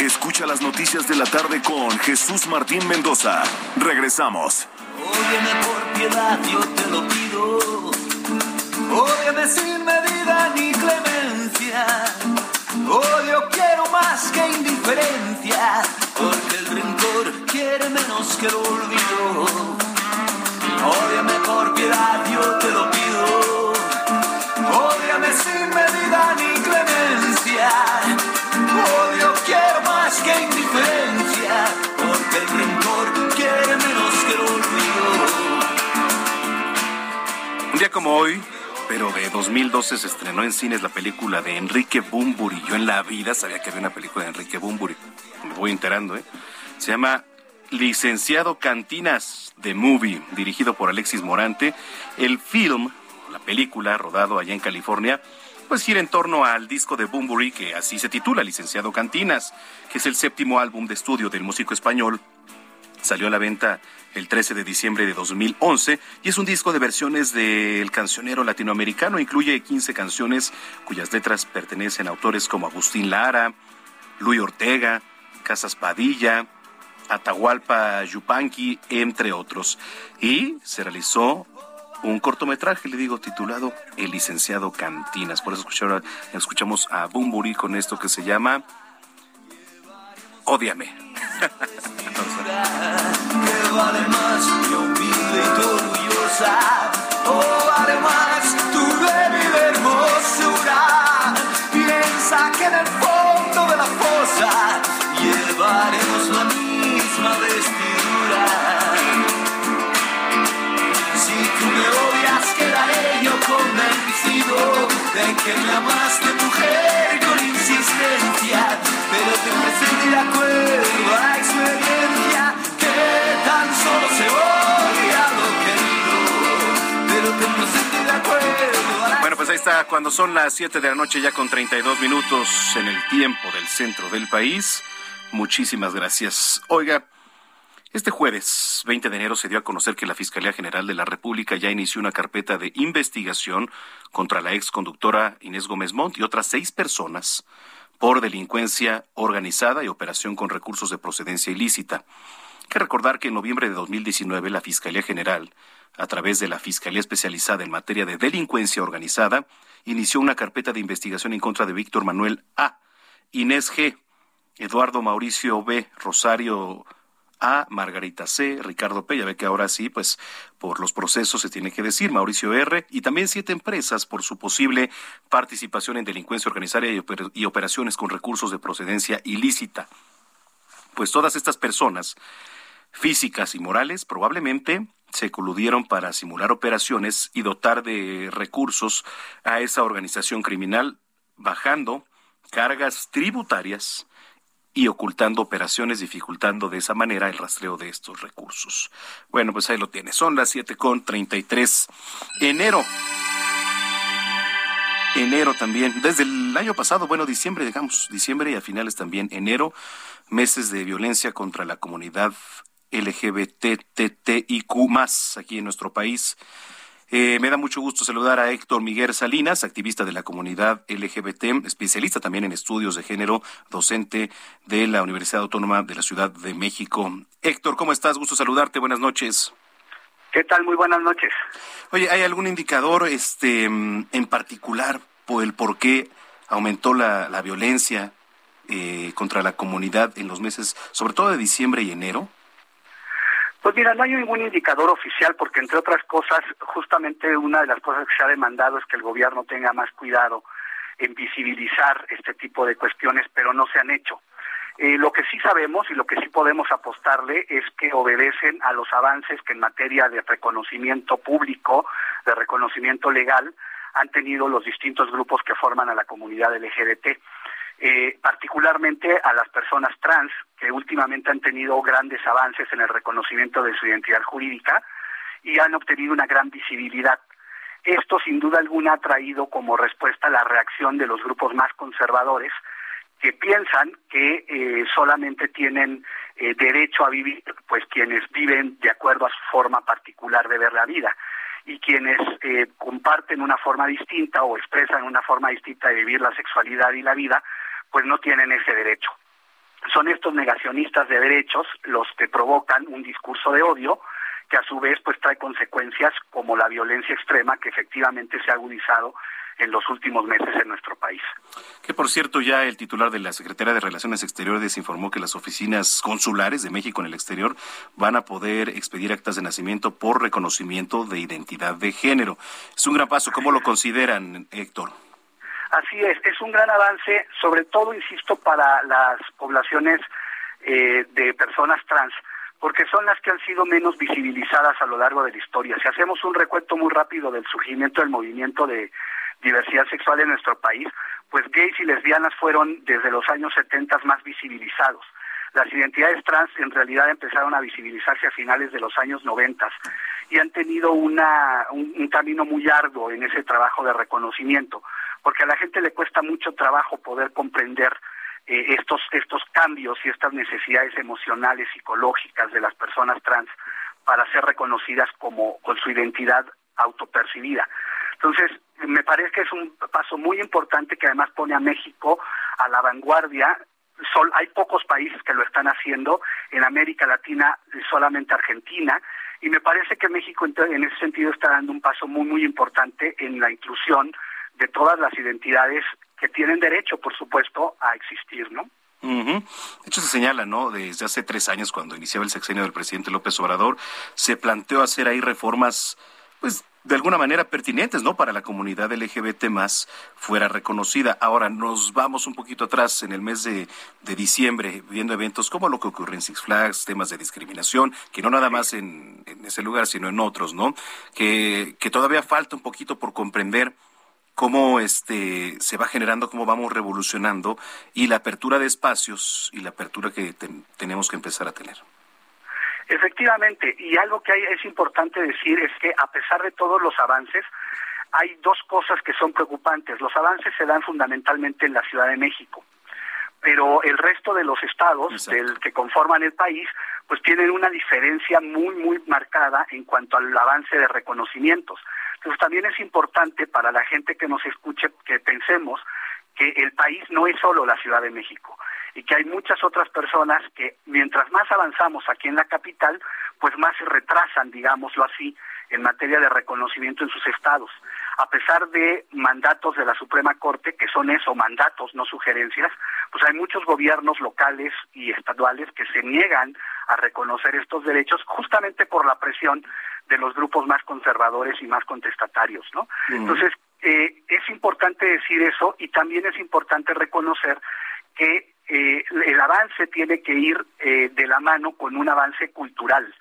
Escucha las noticias de la tarde con Jesús Martín Mendoza. Regresamos. Óyeme por piedad, yo te lo pido. Óyeme sin medida ni clemencia. Odio quiero más que indiferencia, porque el rencor quiere menos que el olvido. Óyeme por piedad, yo te lo pido. Como hoy, pero de 2012 se estrenó en cines la película de Enrique Bumburi. Yo en la vida sabía que había una película de Enrique Bumburi. Me voy enterando, ¿eh? Se llama Licenciado Cantinas de Movie, dirigido por Alexis Morante. El film, la película, rodado allá en California, pues gira en torno al disco de Bumburi, que así se titula, Licenciado Cantinas, que es el séptimo álbum de estudio del músico español Salió a la venta el 13 de diciembre de 2011 y es un disco de versiones del cancionero latinoamericano. Incluye 15 canciones cuyas letras pertenecen a autores como Agustín Lara, Luis Ortega, Casas Padilla, Atahualpa Yupanqui, entre otros. Y se realizó un cortometraje, le digo, titulado El licenciado Cantinas. Por eso escuchamos a Bumburi con esto que se llama Ódiame. que vale más que humilde y tu orgullosa. Oh, vale más tu débil hermosura. Piensa que en el fondo de la fosa llevaremos la misma vestidura. Si tú me odias, quedaré yo convencido de que me amaste mujer con insistencia. Pero te Bueno, pues ahí está, cuando son las 7 de la noche ya con 32 minutos en el tiempo del centro del país. Muchísimas gracias. Oiga, este jueves 20 de enero se dio a conocer que la Fiscalía General de la República ya inició una carpeta de investigación contra la ex conductora Inés Gómez Montt y otras seis personas por delincuencia organizada y operación con recursos de procedencia ilícita. Hay que recordar que en noviembre de 2019 la Fiscalía General a través de la Fiscalía Especializada en Materia de Delincuencia Organizada, inició una carpeta de investigación en contra de Víctor Manuel A., Inés G., Eduardo Mauricio B., Rosario A., Margarita C., Ricardo P., ya ve que ahora sí, pues por los procesos se tiene que decir, Mauricio R., y también siete empresas por su posible participación en delincuencia organizada y operaciones con recursos de procedencia ilícita. Pues todas estas personas físicas y morales probablemente se coludieron para simular operaciones y dotar de recursos a esa organización criminal, bajando cargas tributarias y ocultando operaciones, dificultando de esa manera el rastreo de estos recursos. Bueno, pues ahí lo tiene. Son las siete con treinta y tres. Enero. Enero también. Desde el año pasado, bueno, diciembre, digamos, diciembre y a finales también enero, meses de violencia contra la comunidad LGBTTIQ más aquí en nuestro país. Eh, me da mucho gusto saludar a Héctor Miguel Salinas, activista de la comunidad LGBT, especialista también en estudios de género, docente de la Universidad Autónoma de la Ciudad de México. Héctor, ¿cómo estás? Gusto saludarte. Buenas noches. ¿Qué tal? Muy buenas noches. Oye, ¿hay algún indicador este, en particular por el por qué aumentó la, la violencia eh, contra la comunidad en los meses, sobre todo de diciembre y enero? Pues mira, no hay ningún indicador oficial porque entre otras cosas, justamente una de las cosas que se ha demandado es que el gobierno tenga más cuidado en visibilizar este tipo de cuestiones, pero no se han hecho. Eh, lo que sí sabemos y lo que sí podemos apostarle es que obedecen a los avances que en materia de reconocimiento público, de reconocimiento legal, han tenido los distintos grupos que forman a la comunidad LGBT. Eh, particularmente a las personas trans, que últimamente han tenido grandes avances en el reconocimiento de su identidad jurídica y han obtenido una gran visibilidad. Esto sin duda alguna ha traído como respuesta la reacción de los grupos más conservadores que piensan que eh, solamente tienen eh, derecho a vivir pues quienes viven de acuerdo a su forma particular de ver la vida y quienes comparten una forma distinta o expresan una forma distinta de vivir la sexualidad y la vida pues no tienen ese derecho. Son estos negacionistas de derechos los que provocan un discurso de odio que a su vez pues trae consecuencias como la violencia extrema que efectivamente se ha agudizado en los últimos meses en nuestro país. Que por cierto ya el titular de la Secretaría de Relaciones Exteriores informó que las oficinas consulares de México en el exterior van a poder expedir actas de nacimiento por reconocimiento de identidad de género. Es un gran paso. ¿Cómo lo consideran, Héctor? Así es, es un gran avance, sobre todo, insisto, para las poblaciones eh, de personas trans, porque son las que han sido menos visibilizadas a lo largo de la historia. Si hacemos un recuento muy rápido del surgimiento del movimiento de diversidad sexual en nuestro país, pues gays y lesbianas fueron desde los años 70 más visibilizados. Las identidades trans en realidad empezaron a visibilizarse a finales de los años 90 y han tenido una, un camino muy arduo en ese trabajo de reconocimiento porque a la gente le cuesta mucho trabajo poder comprender eh, estos, estos cambios y estas necesidades emocionales, psicológicas de las personas trans para ser reconocidas como con su identidad autopercibida. Entonces, me parece que es un paso muy importante que además pone a México a la vanguardia. Sol, hay pocos países que lo están haciendo, en América Latina solamente Argentina, y me parece que México en ese sentido está dando un paso muy, muy importante en la inclusión de todas las identidades que tienen derecho, por supuesto, a existir, ¿no? De hecho, se señala, ¿no? Desde hace tres años, cuando iniciaba el sexenio del presidente López Obrador, se planteó hacer ahí reformas, pues, de alguna manera pertinentes, ¿no? Para la comunidad LGBT más fuera reconocida. Ahora nos vamos un poquito atrás en el mes de, diciembre, viendo eventos como lo que ocurre en Six Flags, temas de discriminación, que no nada más en, en ese lugar, sino en otros, ¿no? Que, que todavía falta un poquito por comprender cómo este se va generando, cómo vamos revolucionando y la apertura de espacios y la apertura que tenemos que empezar a tener. Efectivamente, y algo que hay, es importante decir es que a pesar de todos los avances, hay dos cosas que son preocupantes. Los avances se dan fundamentalmente en la Ciudad de México, pero el resto de los estados del que conforman el país pues tienen una diferencia muy muy marcada en cuanto al avance de reconocimientos. Entonces también es importante para la gente que nos escuche que pensemos que el país no es solo la Ciudad de México y que hay muchas otras personas que mientras más avanzamos aquí en la capital, pues más se retrasan, digámoslo así, en materia de reconocimiento en sus estados. A pesar de mandatos de la Suprema Corte, que son eso, mandatos, no sugerencias, pues hay muchos gobiernos locales y estaduales que se niegan a reconocer estos derechos justamente por la presión de los grupos más conservadores y más contestatarios, ¿no? Entonces, eh, es importante decir eso y también es importante reconocer que eh, el avance tiene que ir eh, de la mano con un avance cultural.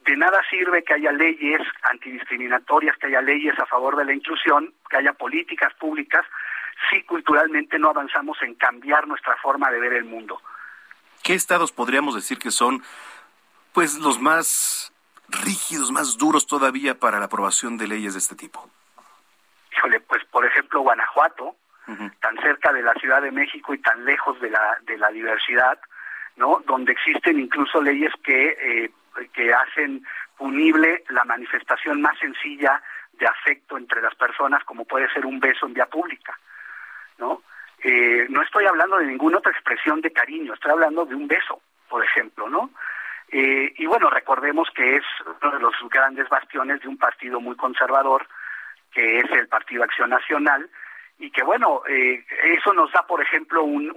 De nada sirve que haya leyes antidiscriminatorias, que haya leyes a favor de la inclusión, que haya políticas públicas, si culturalmente no avanzamos en cambiar nuestra forma de ver el mundo. ¿Qué estados podríamos decir que son pues los más rígidos, más duros todavía para la aprobación de leyes de este tipo? Híjole, pues por ejemplo Guanajuato, tan cerca de la Ciudad de México y tan lejos de la, de la diversidad, ¿no? Donde existen incluso leyes que, eh, que hacen punible la manifestación más sencilla de afecto entre las personas, como puede ser un beso en vía pública, ¿no? Eh, no estoy hablando de ninguna otra expresión de cariño, estoy hablando de un beso, por ejemplo, ¿no? Eh, y bueno, recordemos que es uno de los grandes bastiones de un partido muy conservador, que es el Partido Acción Nacional, y que bueno, eh, eso nos da, por ejemplo, un,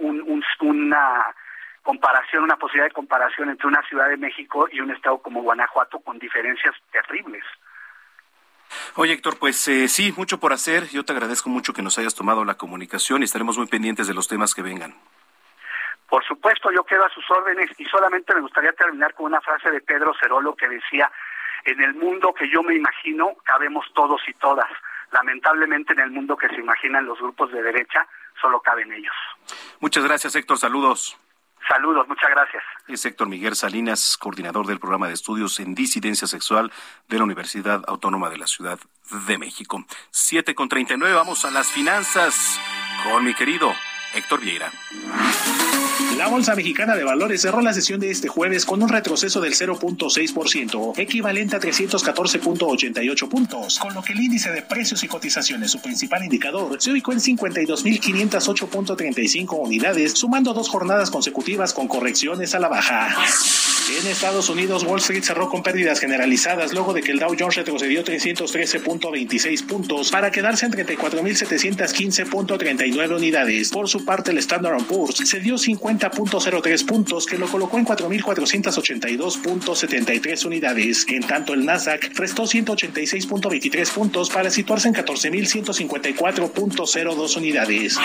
una comparación, una posibilidad de comparación entre una Ciudad de México y un estado como Guanajuato con diferencias terribles. Oye, Héctor, pues eh, sí, mucho por hacer. Yo te agradezco mucho que nos hayas tomado la comunicación y estaremos muy pendientes de los temas que vengan. Por supuesto, yo quedo a sus órdenes y solamente me gustaría terminar con una frase de Pedro Cerolo que decía, en el mundo que yo me imagino cabemos todos y todas lamentablemente en el mundo que se imaginan los grupos de derecha, solo caben ellos. Muchas gracias, Héctor. Saludos. Saludos, muchas gracias. Es Héctor Miguel Salinas, coordinador del programa de estudios en disidencia sexual de la Universidad Autónoma de la Ciudad de México. Siete con treinta y nueve, vamos a las finanzas con mi querido Héctor Vieira. La Bolsa Mexicana de Valores cerró la sesión de este jueves con un retroceso del 0.6%, equivalente a 314.88 puntos, con lo que el índice de precios y cotizaciones, su principal indicador, se ubicó en 52.508.35 unidades, sumando dos jornadas consecutivas con correcciones a la baja. En Estados Unidos, Wall Street cerró con pérdidas generalizadas luego de que el Dow Jones retrocedió 313.26 puntos para quedarse en 34.715.39 unidades. Por su parte, el Standard Poor's se dio 50.03 puntos que lo colocó en 4.482.73 unidades. En tanto, el Nasdaq restó 186.23 puntos para situarse en 14.154.02 unidades.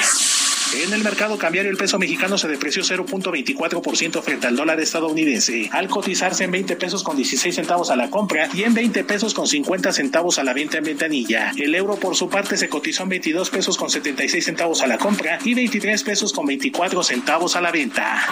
En el mercado cambiario el peso mexicano se depreció 0.24% frente al dólar estadounidense, al cotizarse en 20 pesos con 16 centavos a la compra y en 20 pesos con 50 centavos a la venta en ventanilla. El euro por su parte se cotizó en 22 pesos con 76 centavos a la compra y 23 pesos con 24 centavos a la venta.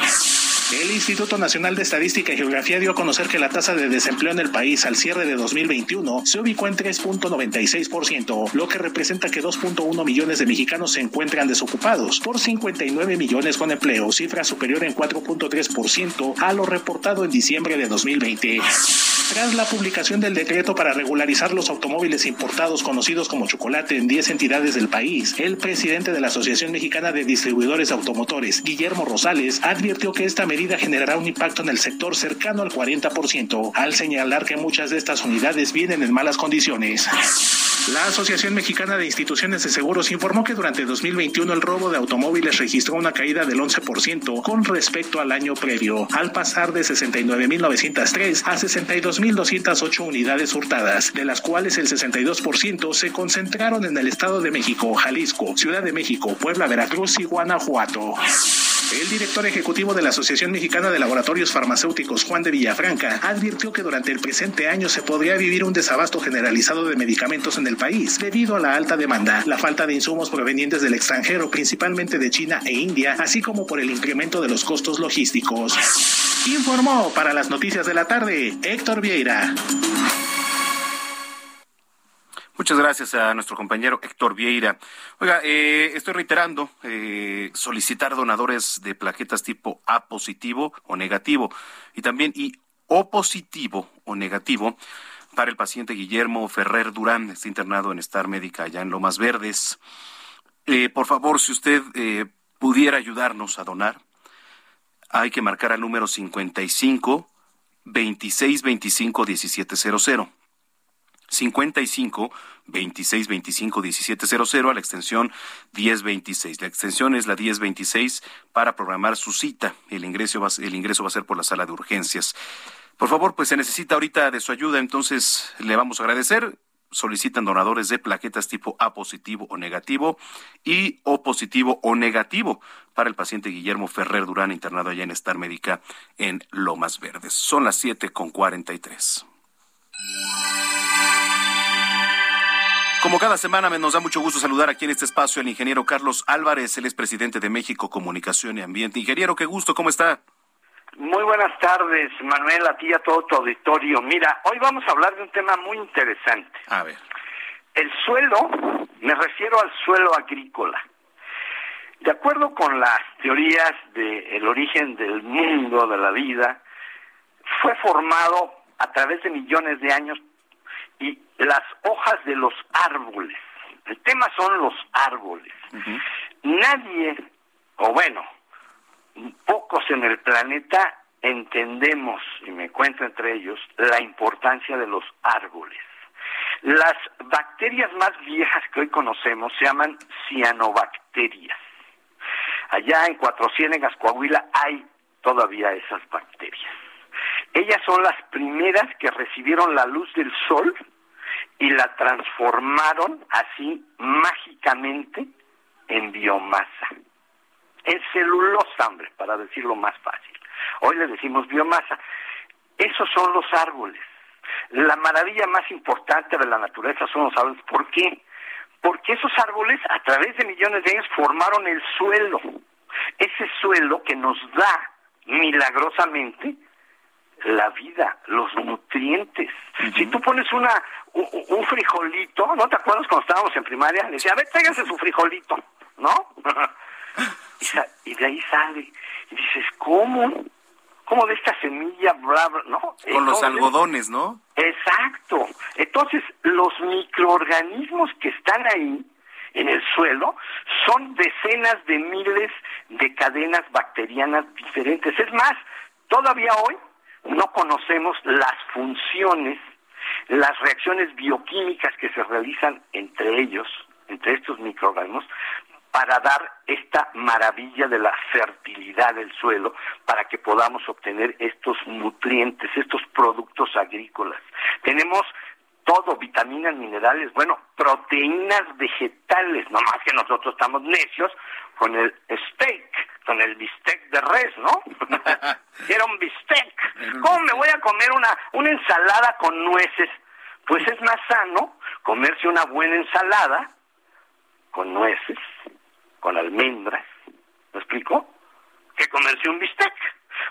El Instituto Nacional de Estadística y Geografía dio a conocer que la tasa de desempleo en el país al cierre de 2021 se ubicó en 3.96%, lo que representa que 2.1 millones de mexicanos se encuentran desocupados por 59 millones con empleo, cifra superior en 4.3% a lo reportado en diciembre de 2020. Tras la publicación del decreto para regularizar los automóviles importados conocidos como chocolate en 10 entidades del país, el presidente de la Asociación Mexicana de Distribuidores Automotores, Guillermo Rosales, advirtió que esta medida generará un impacto en el sector cercano al 40%, al señalar que muchas de estas unidades vienen en malas condiciones. La Asociación Mexicana de Instituciones de Seguros informó que durante 2021 el robo de automóviles registró una caída del 11% con respecto al año previo, al pasar de 69.903 a 62.208 unidades hurtadas, de las cuales el 62% se concentraron en el Estado de México, Jalisco, Ciudad de México, Puebla, Veracruz y Guanajuato. El director ejecutivo de la Asociación Mexicana de Laboratorios Farmacéuticos, Juan de Villafranca, advirtió que durante el presente año se podría vivir un desabasto generalizado de medicamentos en el país debido a la alta demanda, la falta de insumos provenientes del extranjero, principalmente de China e India, así como por el incremento de los costos logísticos. Informó para las noticias de la tarde Héctor Vieira. Muchas gracias a nuestro compañero Héctor Vieira. Oiga, eh, estoy reiterando eh, solicitar donadores de plaquetas tipo A positivo o negativo y también y O positivo o negativo para el paciente Guillermo Ferrer Durán, está internado en Star Médica allá en Lomas Verdes. Eh, por favor, si usted pudiera ayudarnos a donar, hay que marcar al número 55 26 25 1700. 55 26 25 1700 a la extensión 1026. La extensión es la 1026 para programar su cita. El ingreso, va, el ingreso va a ser por la sala de urgencias. Por favor, pues se necesita ahorita de su ayuda, entonces le vamos a agradecer. Solicitan donadores de plaquetas tipo A positivo o negativo y O positivo o negativo para el paciente Guillermo Ferrer Durán, internado allá en Star Médica en Lomas Verdes. Son las 7 con 43. Como cada semana nos da mucho gusto saludar aquí en este espacio al ingeniero Carlos Álvarez, él es presidente de México Comunicación y Ambiente. Ingeniero, qué gusto, ¿cómo está? Muy buenas tardes, Manuel, a ti y a todo tu auditorio. Mira, hoy vamos a hablar de un tema muy interesante. A ver. El suelo, me refiero al suelo agrícola. De acuerdo con las teorías del origen del mundo, de la vida, fue formado a través de millones de años y las hojas de los árboles. El tema son los árboles. Nadie, o bueno, pocos en el planeta entendemos, y me cuento entre ellos, la importancia de los árboles. Las bacterias más viejas que hoy conocemos se llaman cianobacterias. Allá en Cuatro Ciénegas, Coahuila, hay todavía esas bacterias. Ellas son las primeras que recibieron la luz del sol y la transformaron así mágicamente en biomasa. En celulosa, hombre, para decirlo más fácil. Hoy le decimos biomasa. Esos son los árboles. La maravilla más importante de la naturaleza son los árboles. ¿Por qué? Porque esos árboles, a través de millones de años, formaron el suelo. Ese suelo que nos da milagrosamente la vida, los nutrientes. Si tú pones una un, frijolito, ¿no te acuerdas cuando estábamos en primaria? Le decía, a ver, tráiganse su frijolito, ¿no? y, de ahí sale. Y dices, ¿cómo? ¿Cómo de esta semilla, bla, no? Con los algodones, ¿no? Exacto. Entonces, los microorganismos que están ahí, en el suelo, son decenas de miles de cadenas bacterianas diferentes. Es más, todavía hoy no conocemos las funciones, las reacciones bioquímicas que se realizan entre ellos, entre estos microorganismos, para dar esta maravilla de la fertilidad del suelo, para que podamos obtener estos nutrientes, estos productos agrícolas. Tenemos todo, vitaminas, minerales, bueno, proteínas vegetales, no más que nosotros estamos necios con el steak, con el bistec de res, ¿no? Quiero un bistec. ¿Cómo me voy a comer una, una ensalada con nueces? Pues es más sano comerse una buena ensalada con nueces, con almendras, ¿me explico? Que comerse un bistec.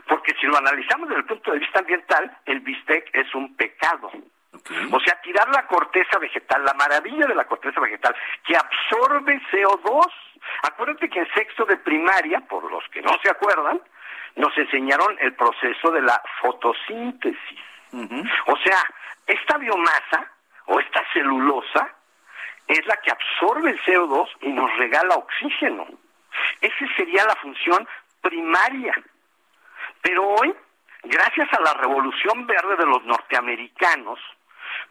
Porque si lo analizamos desde el punto de vista ambiental, el bistec es un pecado. O sea, tirar la corteza vegetal, la maravilla de la corteza vegetal, que absorbe CO2. Acuérdate que en sexto de primaria, por los que no se acuerdan, nos enseñaron el proceso de la fotosíntesis. O sea, esta biomasa o esta celulosa es la que absorbe el CO2 y nos regala oxígeno. Esa sería la función primaria. Pero hoy, gracias a la revolución verde de los norteamericanos,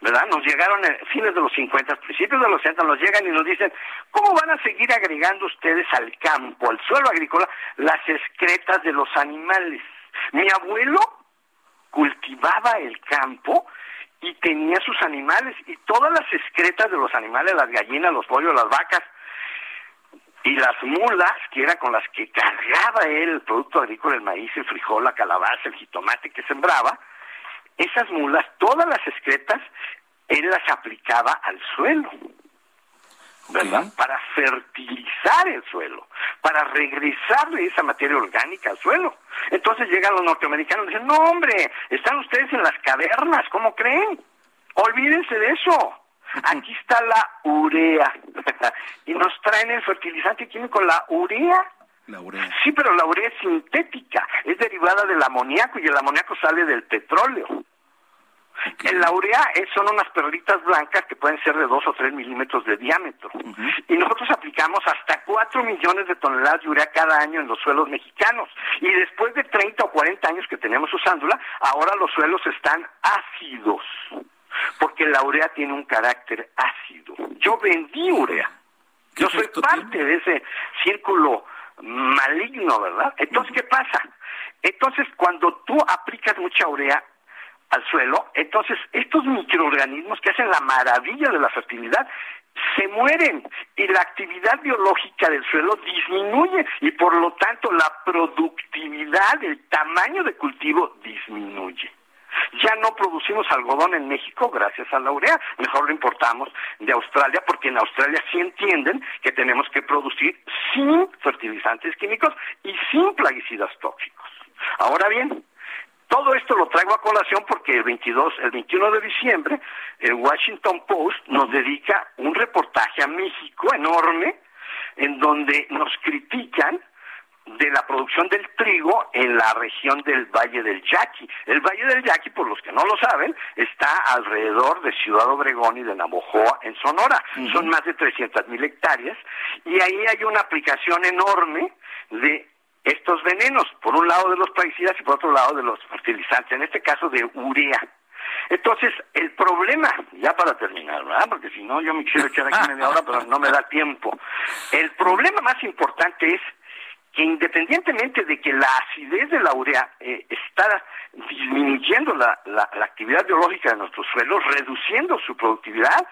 ¿verdad? Nos llegaron a fines de los 50, principios de los 60, nos llegan y nos dicen, ¿cómo van a seguir agregando ustedes al campo, al suelo agrícola, las excretas de los animales? Mi abuelo cultivaba el campo y tenía sus animales y todas las excretas de los animales, las gallinas, los pollos, las vacas y las mulas, que eran con las que cargaba él el producto agrícola, el maíz, el frijol, la calabaza, el jitomate que sembraba, esas mulas, todas las excretas, él las aplicaba al suelo, ¿verdad? Para fertilizar el suelo, para regresarle esa materia orgánica al suelo. Entonces llegan los norteamericanos y dicen, no hombre, están ustedes en las cavernas, ¿cómo creen? Olvídense de eso. aquí está la urea. y nos traen el fertilizante químico, la urea. La urea. Sí, pero la urea es sintética, es derivada del amoníaco y el amoníaco sale del petróleo. En la urea es- son unas perlitas blancas que pueden ser de 2 o 3 milímetros de diámetro. Y nosotros aplicamos hasta 4 millones de toneladas de urea cada año en los suelos mexicanos. Y después de 30 o 40 años que tenemos usándola, ahora los suelos están ácidos. Porque la urea tiene un carácter ácido. Yo vendí urea. Yo soy parte de ese círculo maligno, ¿verdad? Entonces, ¿qué pasa? Entonces, cuando tú aplicas mucha urea al suelo, entonces estos microorganismos que hacen la maravilla de la fertilidad se mueren y la actividad biológica del suelo disminuye y por lo tanto la productividad, el tamaño de cultivo disminuye. Ya no producimos algodón en México gracias a la urea, mejor lo importamos de Australia porque en Australia sí entienden que tenemos que producir sin fertilizantes químicos y sin plaguicidas tóxicos. Ahora bien, todo esto lo traigo a colación porque el 22, el 21 de diciembre, el Washington Post nos dedica un reportaje a México enorme en donde nos critican de la producción del trigo en la región del Valle del Yaqui. El Valle del Yaqui, por los que no lo saben, está alrededor de Ciudad Obregón y de Navojoa, en Sonora. Son más de 300 mil hectáreas y ahí hay una aplicación enorme de estos venenos, por un lado de los plaguicidas y por otro lado de los fertilizantes, en este caso de urea. Entonces, el problema, ya para terminar, ¿verdad? Porque si no, yo me quisiera echar aquí media hora, pero no me da tiempo. El problema más importante es que independientemente de que la acidez de la urea eh, está disminuyendo la, la, la actividad biológica de nuestros suelos, reduciendo su productividad,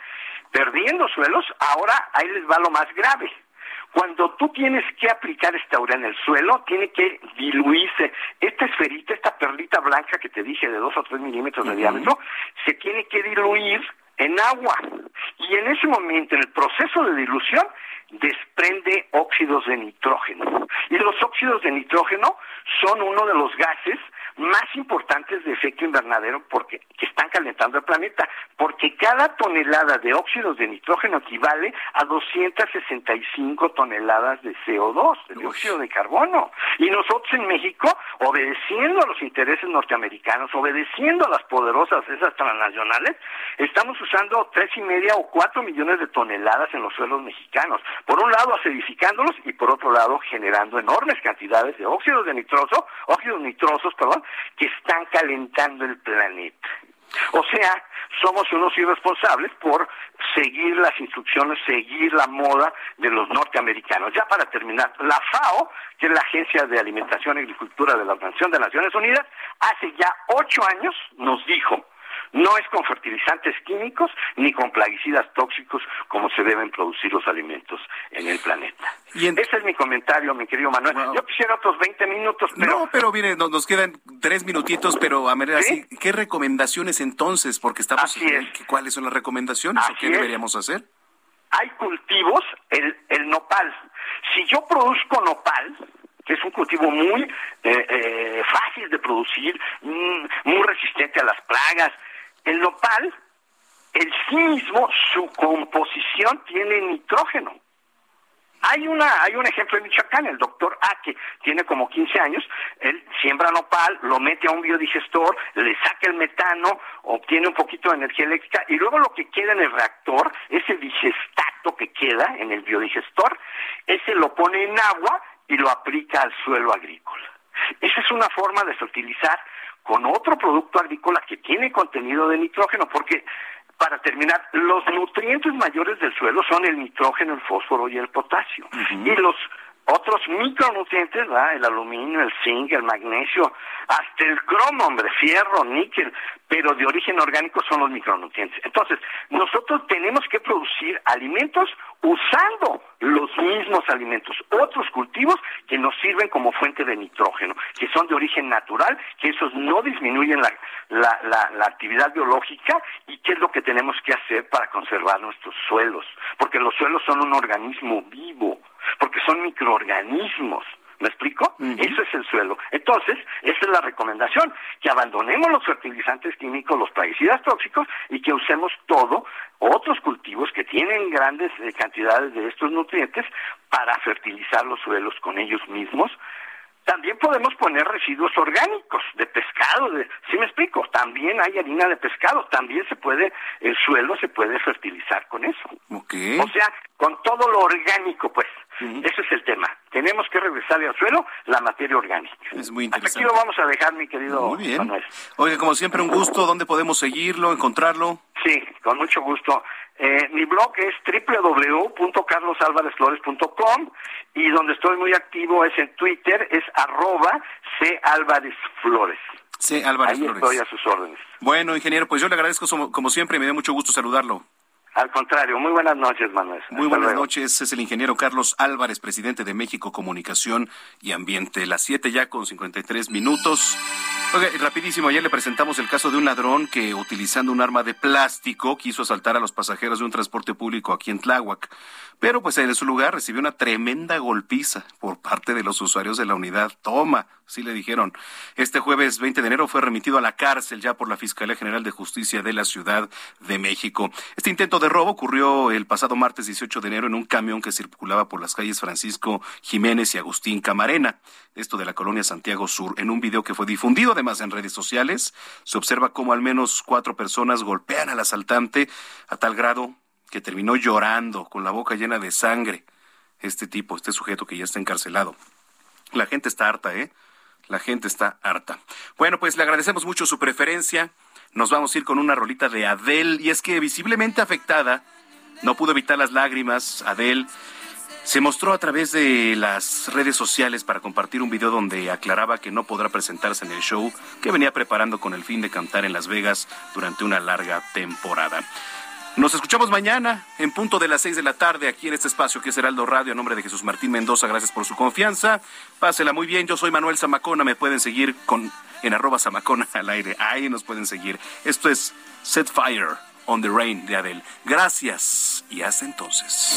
perdiendo suelos, ahora ahí les va lo más grave. Cuando tú tienes que aplicar esta urea en el suelo, tiene que diluirse. Esta esferita, esta perlita blanca que te dije de dos o tres milímetros de diámetro, se tiene que diluir en agua. Y en ese momento, en el proceso de dilución, desprende óxidos de nitrógeno. Y los óxidos de nitrógeno son uno de los gases más importantes de efecto invernadero porque que están calentando el planeta, porque cada tonelada de óxidos de nitrógeno equivale a 265 toneladas de CO2, de dióxido de carbono. Y nosotros en México, obedeciendo a los intereses norteamericanos, obedeciendo a las poderosas esas transnacionales, estamos usando tres y media o cuatro millones de toneladas en los suelos mexicanos. Por un lado acidificándolos y por otro lado generando enormes cantidades de óxidos de nitroso, óxidos nitrosos, perdón, que están calentando el planeta. O sea, somos unos irresponsables por seguir las instrucciones, seguir la moda de los norteamericanos. Ya para terminar, la FAO, que es la Agencia de Alimentación y Agricultura de la Organización de Naciones Unidas, hace ya ocho años nos dijo, no es con fertilizantes químicos ni con plaguicidas tóxicos como se deben producir los alimentos en el planeta. Ese es mi comentario, mi querido Manuel. Yo quisiera otros 20 minutos, pero... No, pero mire, nos, nos quedan tres minutitos, pero a manera así, ¿qué recomendaciones entonces? Porque estamos... ¿qué- ¿Cuáles son las recomendaciones o qué es. deberíamos hacer? hay cultivos, el, el nopal. Si yo produzco nopal, que es un cultivo muy eh, eh, fácil de producir, mm, muy resistente a las plagas, el nopal, en sí mismo, su composición tiene nitrógeno. Hay una, hay un ejemplo en Michoacán, el doctor A, que tiene como 15 años, él siembra nopal, lo mete a un biodigestor, le saca el metano, obtiene un poquito de energía eléctrica y luego lo que queda en el reactor, ese digestato que queda en el biodigestor, ese lo pone en agua y lo aplica al suelo agrícola. Esa es una forma de fertilizar con otro producto agrícola que tiene contenido de nitrógeno, porque para terminar, los nutrientes mayores del suelo son el nitrógeno, el fósforo y el potasio. Y los otros micronutrientes, el aluminio, el zinc, el magnesio, hasta el cromo, hombre, fierro, níquel, pero de origen orgánico son los micronutrientes. Entonces, nosotros tenemos que producir alimentos usando los mismos alimentos, otros cultivos que nos sirven como fuente de nitrógeno, que son de origen natural, que esos no disminuyen la, la, la, la actividad biológica y qué es lo que tenemos que hacer para conservar nuestros suelos, porque los suelos son un organismo vivo, porque son microorganismos, ¿Me explico? Eso es el suelo. Entonces, esa es la recomendación, que abandonemos los fertilizantes químicos, los plaguicidas tóxicos y que usemos todo, otros cultivos que tienen grandes eh, cantidades de estos nutrientes para fertilizar los suelos con ellos mismos también podemos poner residuos orgánicos de pescado, de, ¿sí me explico? También hay harina de pescado, también se puede, el suelo se puede fertilizar con eso. O sea, con todo lo orgánico, pues. Ese es el tema. Tenemos que regresarle al suelo la materia orgánica. Es muy interesante. aquí lo vamos a dejar, mi querido Muy bien. Manuel. Oiga, como siempre, un gusto. ¿Dónde podemos seguirlo, encontrarlo? Sí, con mucho gusto. Eh, mi blog es www.carlosalvarezflores.com y donde estoy muy activo es en Twitter, es arroba C. Álvarez Flores. Sí, Álvarez Ahí Flores. estoy a sus órdenes. Bueno, ingeniero, pues yo le agradezco como, como siempre y me da mucho gusto saludarlo. Al contrario, muy buenas noches, Manuel. Muy Hasta buenas luego. noches, es el ingeniero Carlos Álvarez, presidente de México Comunicación y Ambiente. Las 7 ya con 53 minutos. Oiga, rapidísimo, ayer le presentamos el caso de un ladrón que utilizando un arma de plástico quiso asaltar a los pasajeros de un transporte público aquí en Tláhuac. Pero pues en su lugar recibió una tremenda golpiza por parte de los usuarios de la unidad. Toma, sí le dijeron. Este jueves 20 de enero fue remitido a la cárcel ya por la Fiscalía General de Justicia de la Ciudad de México. Este intento de robo ocurrió el pasado martes 18 de enero en un camión que circulaba por las calles Francisco Jiménez y Agustín Camarena, esto de la colonia Santiago Sur. En un video que fue difundido además en redes sociales, se observa cómo al menos cuatro personas golpean al asaltante a tal grado que terminó llorando con la boca llena de sangre. Este tipo, este sujeto que ya está encarcelado. La gente está harta, ¿eh? La gente está harta. Bueno, pues le agradecemos mucho su preferencia. Nos vamos a ir con una rolita de Adele. Y es que visiblemente afectada, no pudo evitar las lágrimas. Adele se mostró a través de las redes sociales para compartir un video donde aclaraba que no podrá presentarse en el show que venía preparando con el fin de cantar en Las Vegas durante una larga temporada. Nos escuchamos mañana en punto de las seis de la tarde aquí en este espacio que es Heraldo Radio. A nombre de Jesús Martín Mendoza, gracias por su confianza. Pásela muy bien. Yo soy Manuel Zamacona. Me pueden seguir con en arroba Zamacona al aire. Ahí nos pueden seguir. Esto es Set Fire on the Rain de Adele. Gracias y hasta entonces.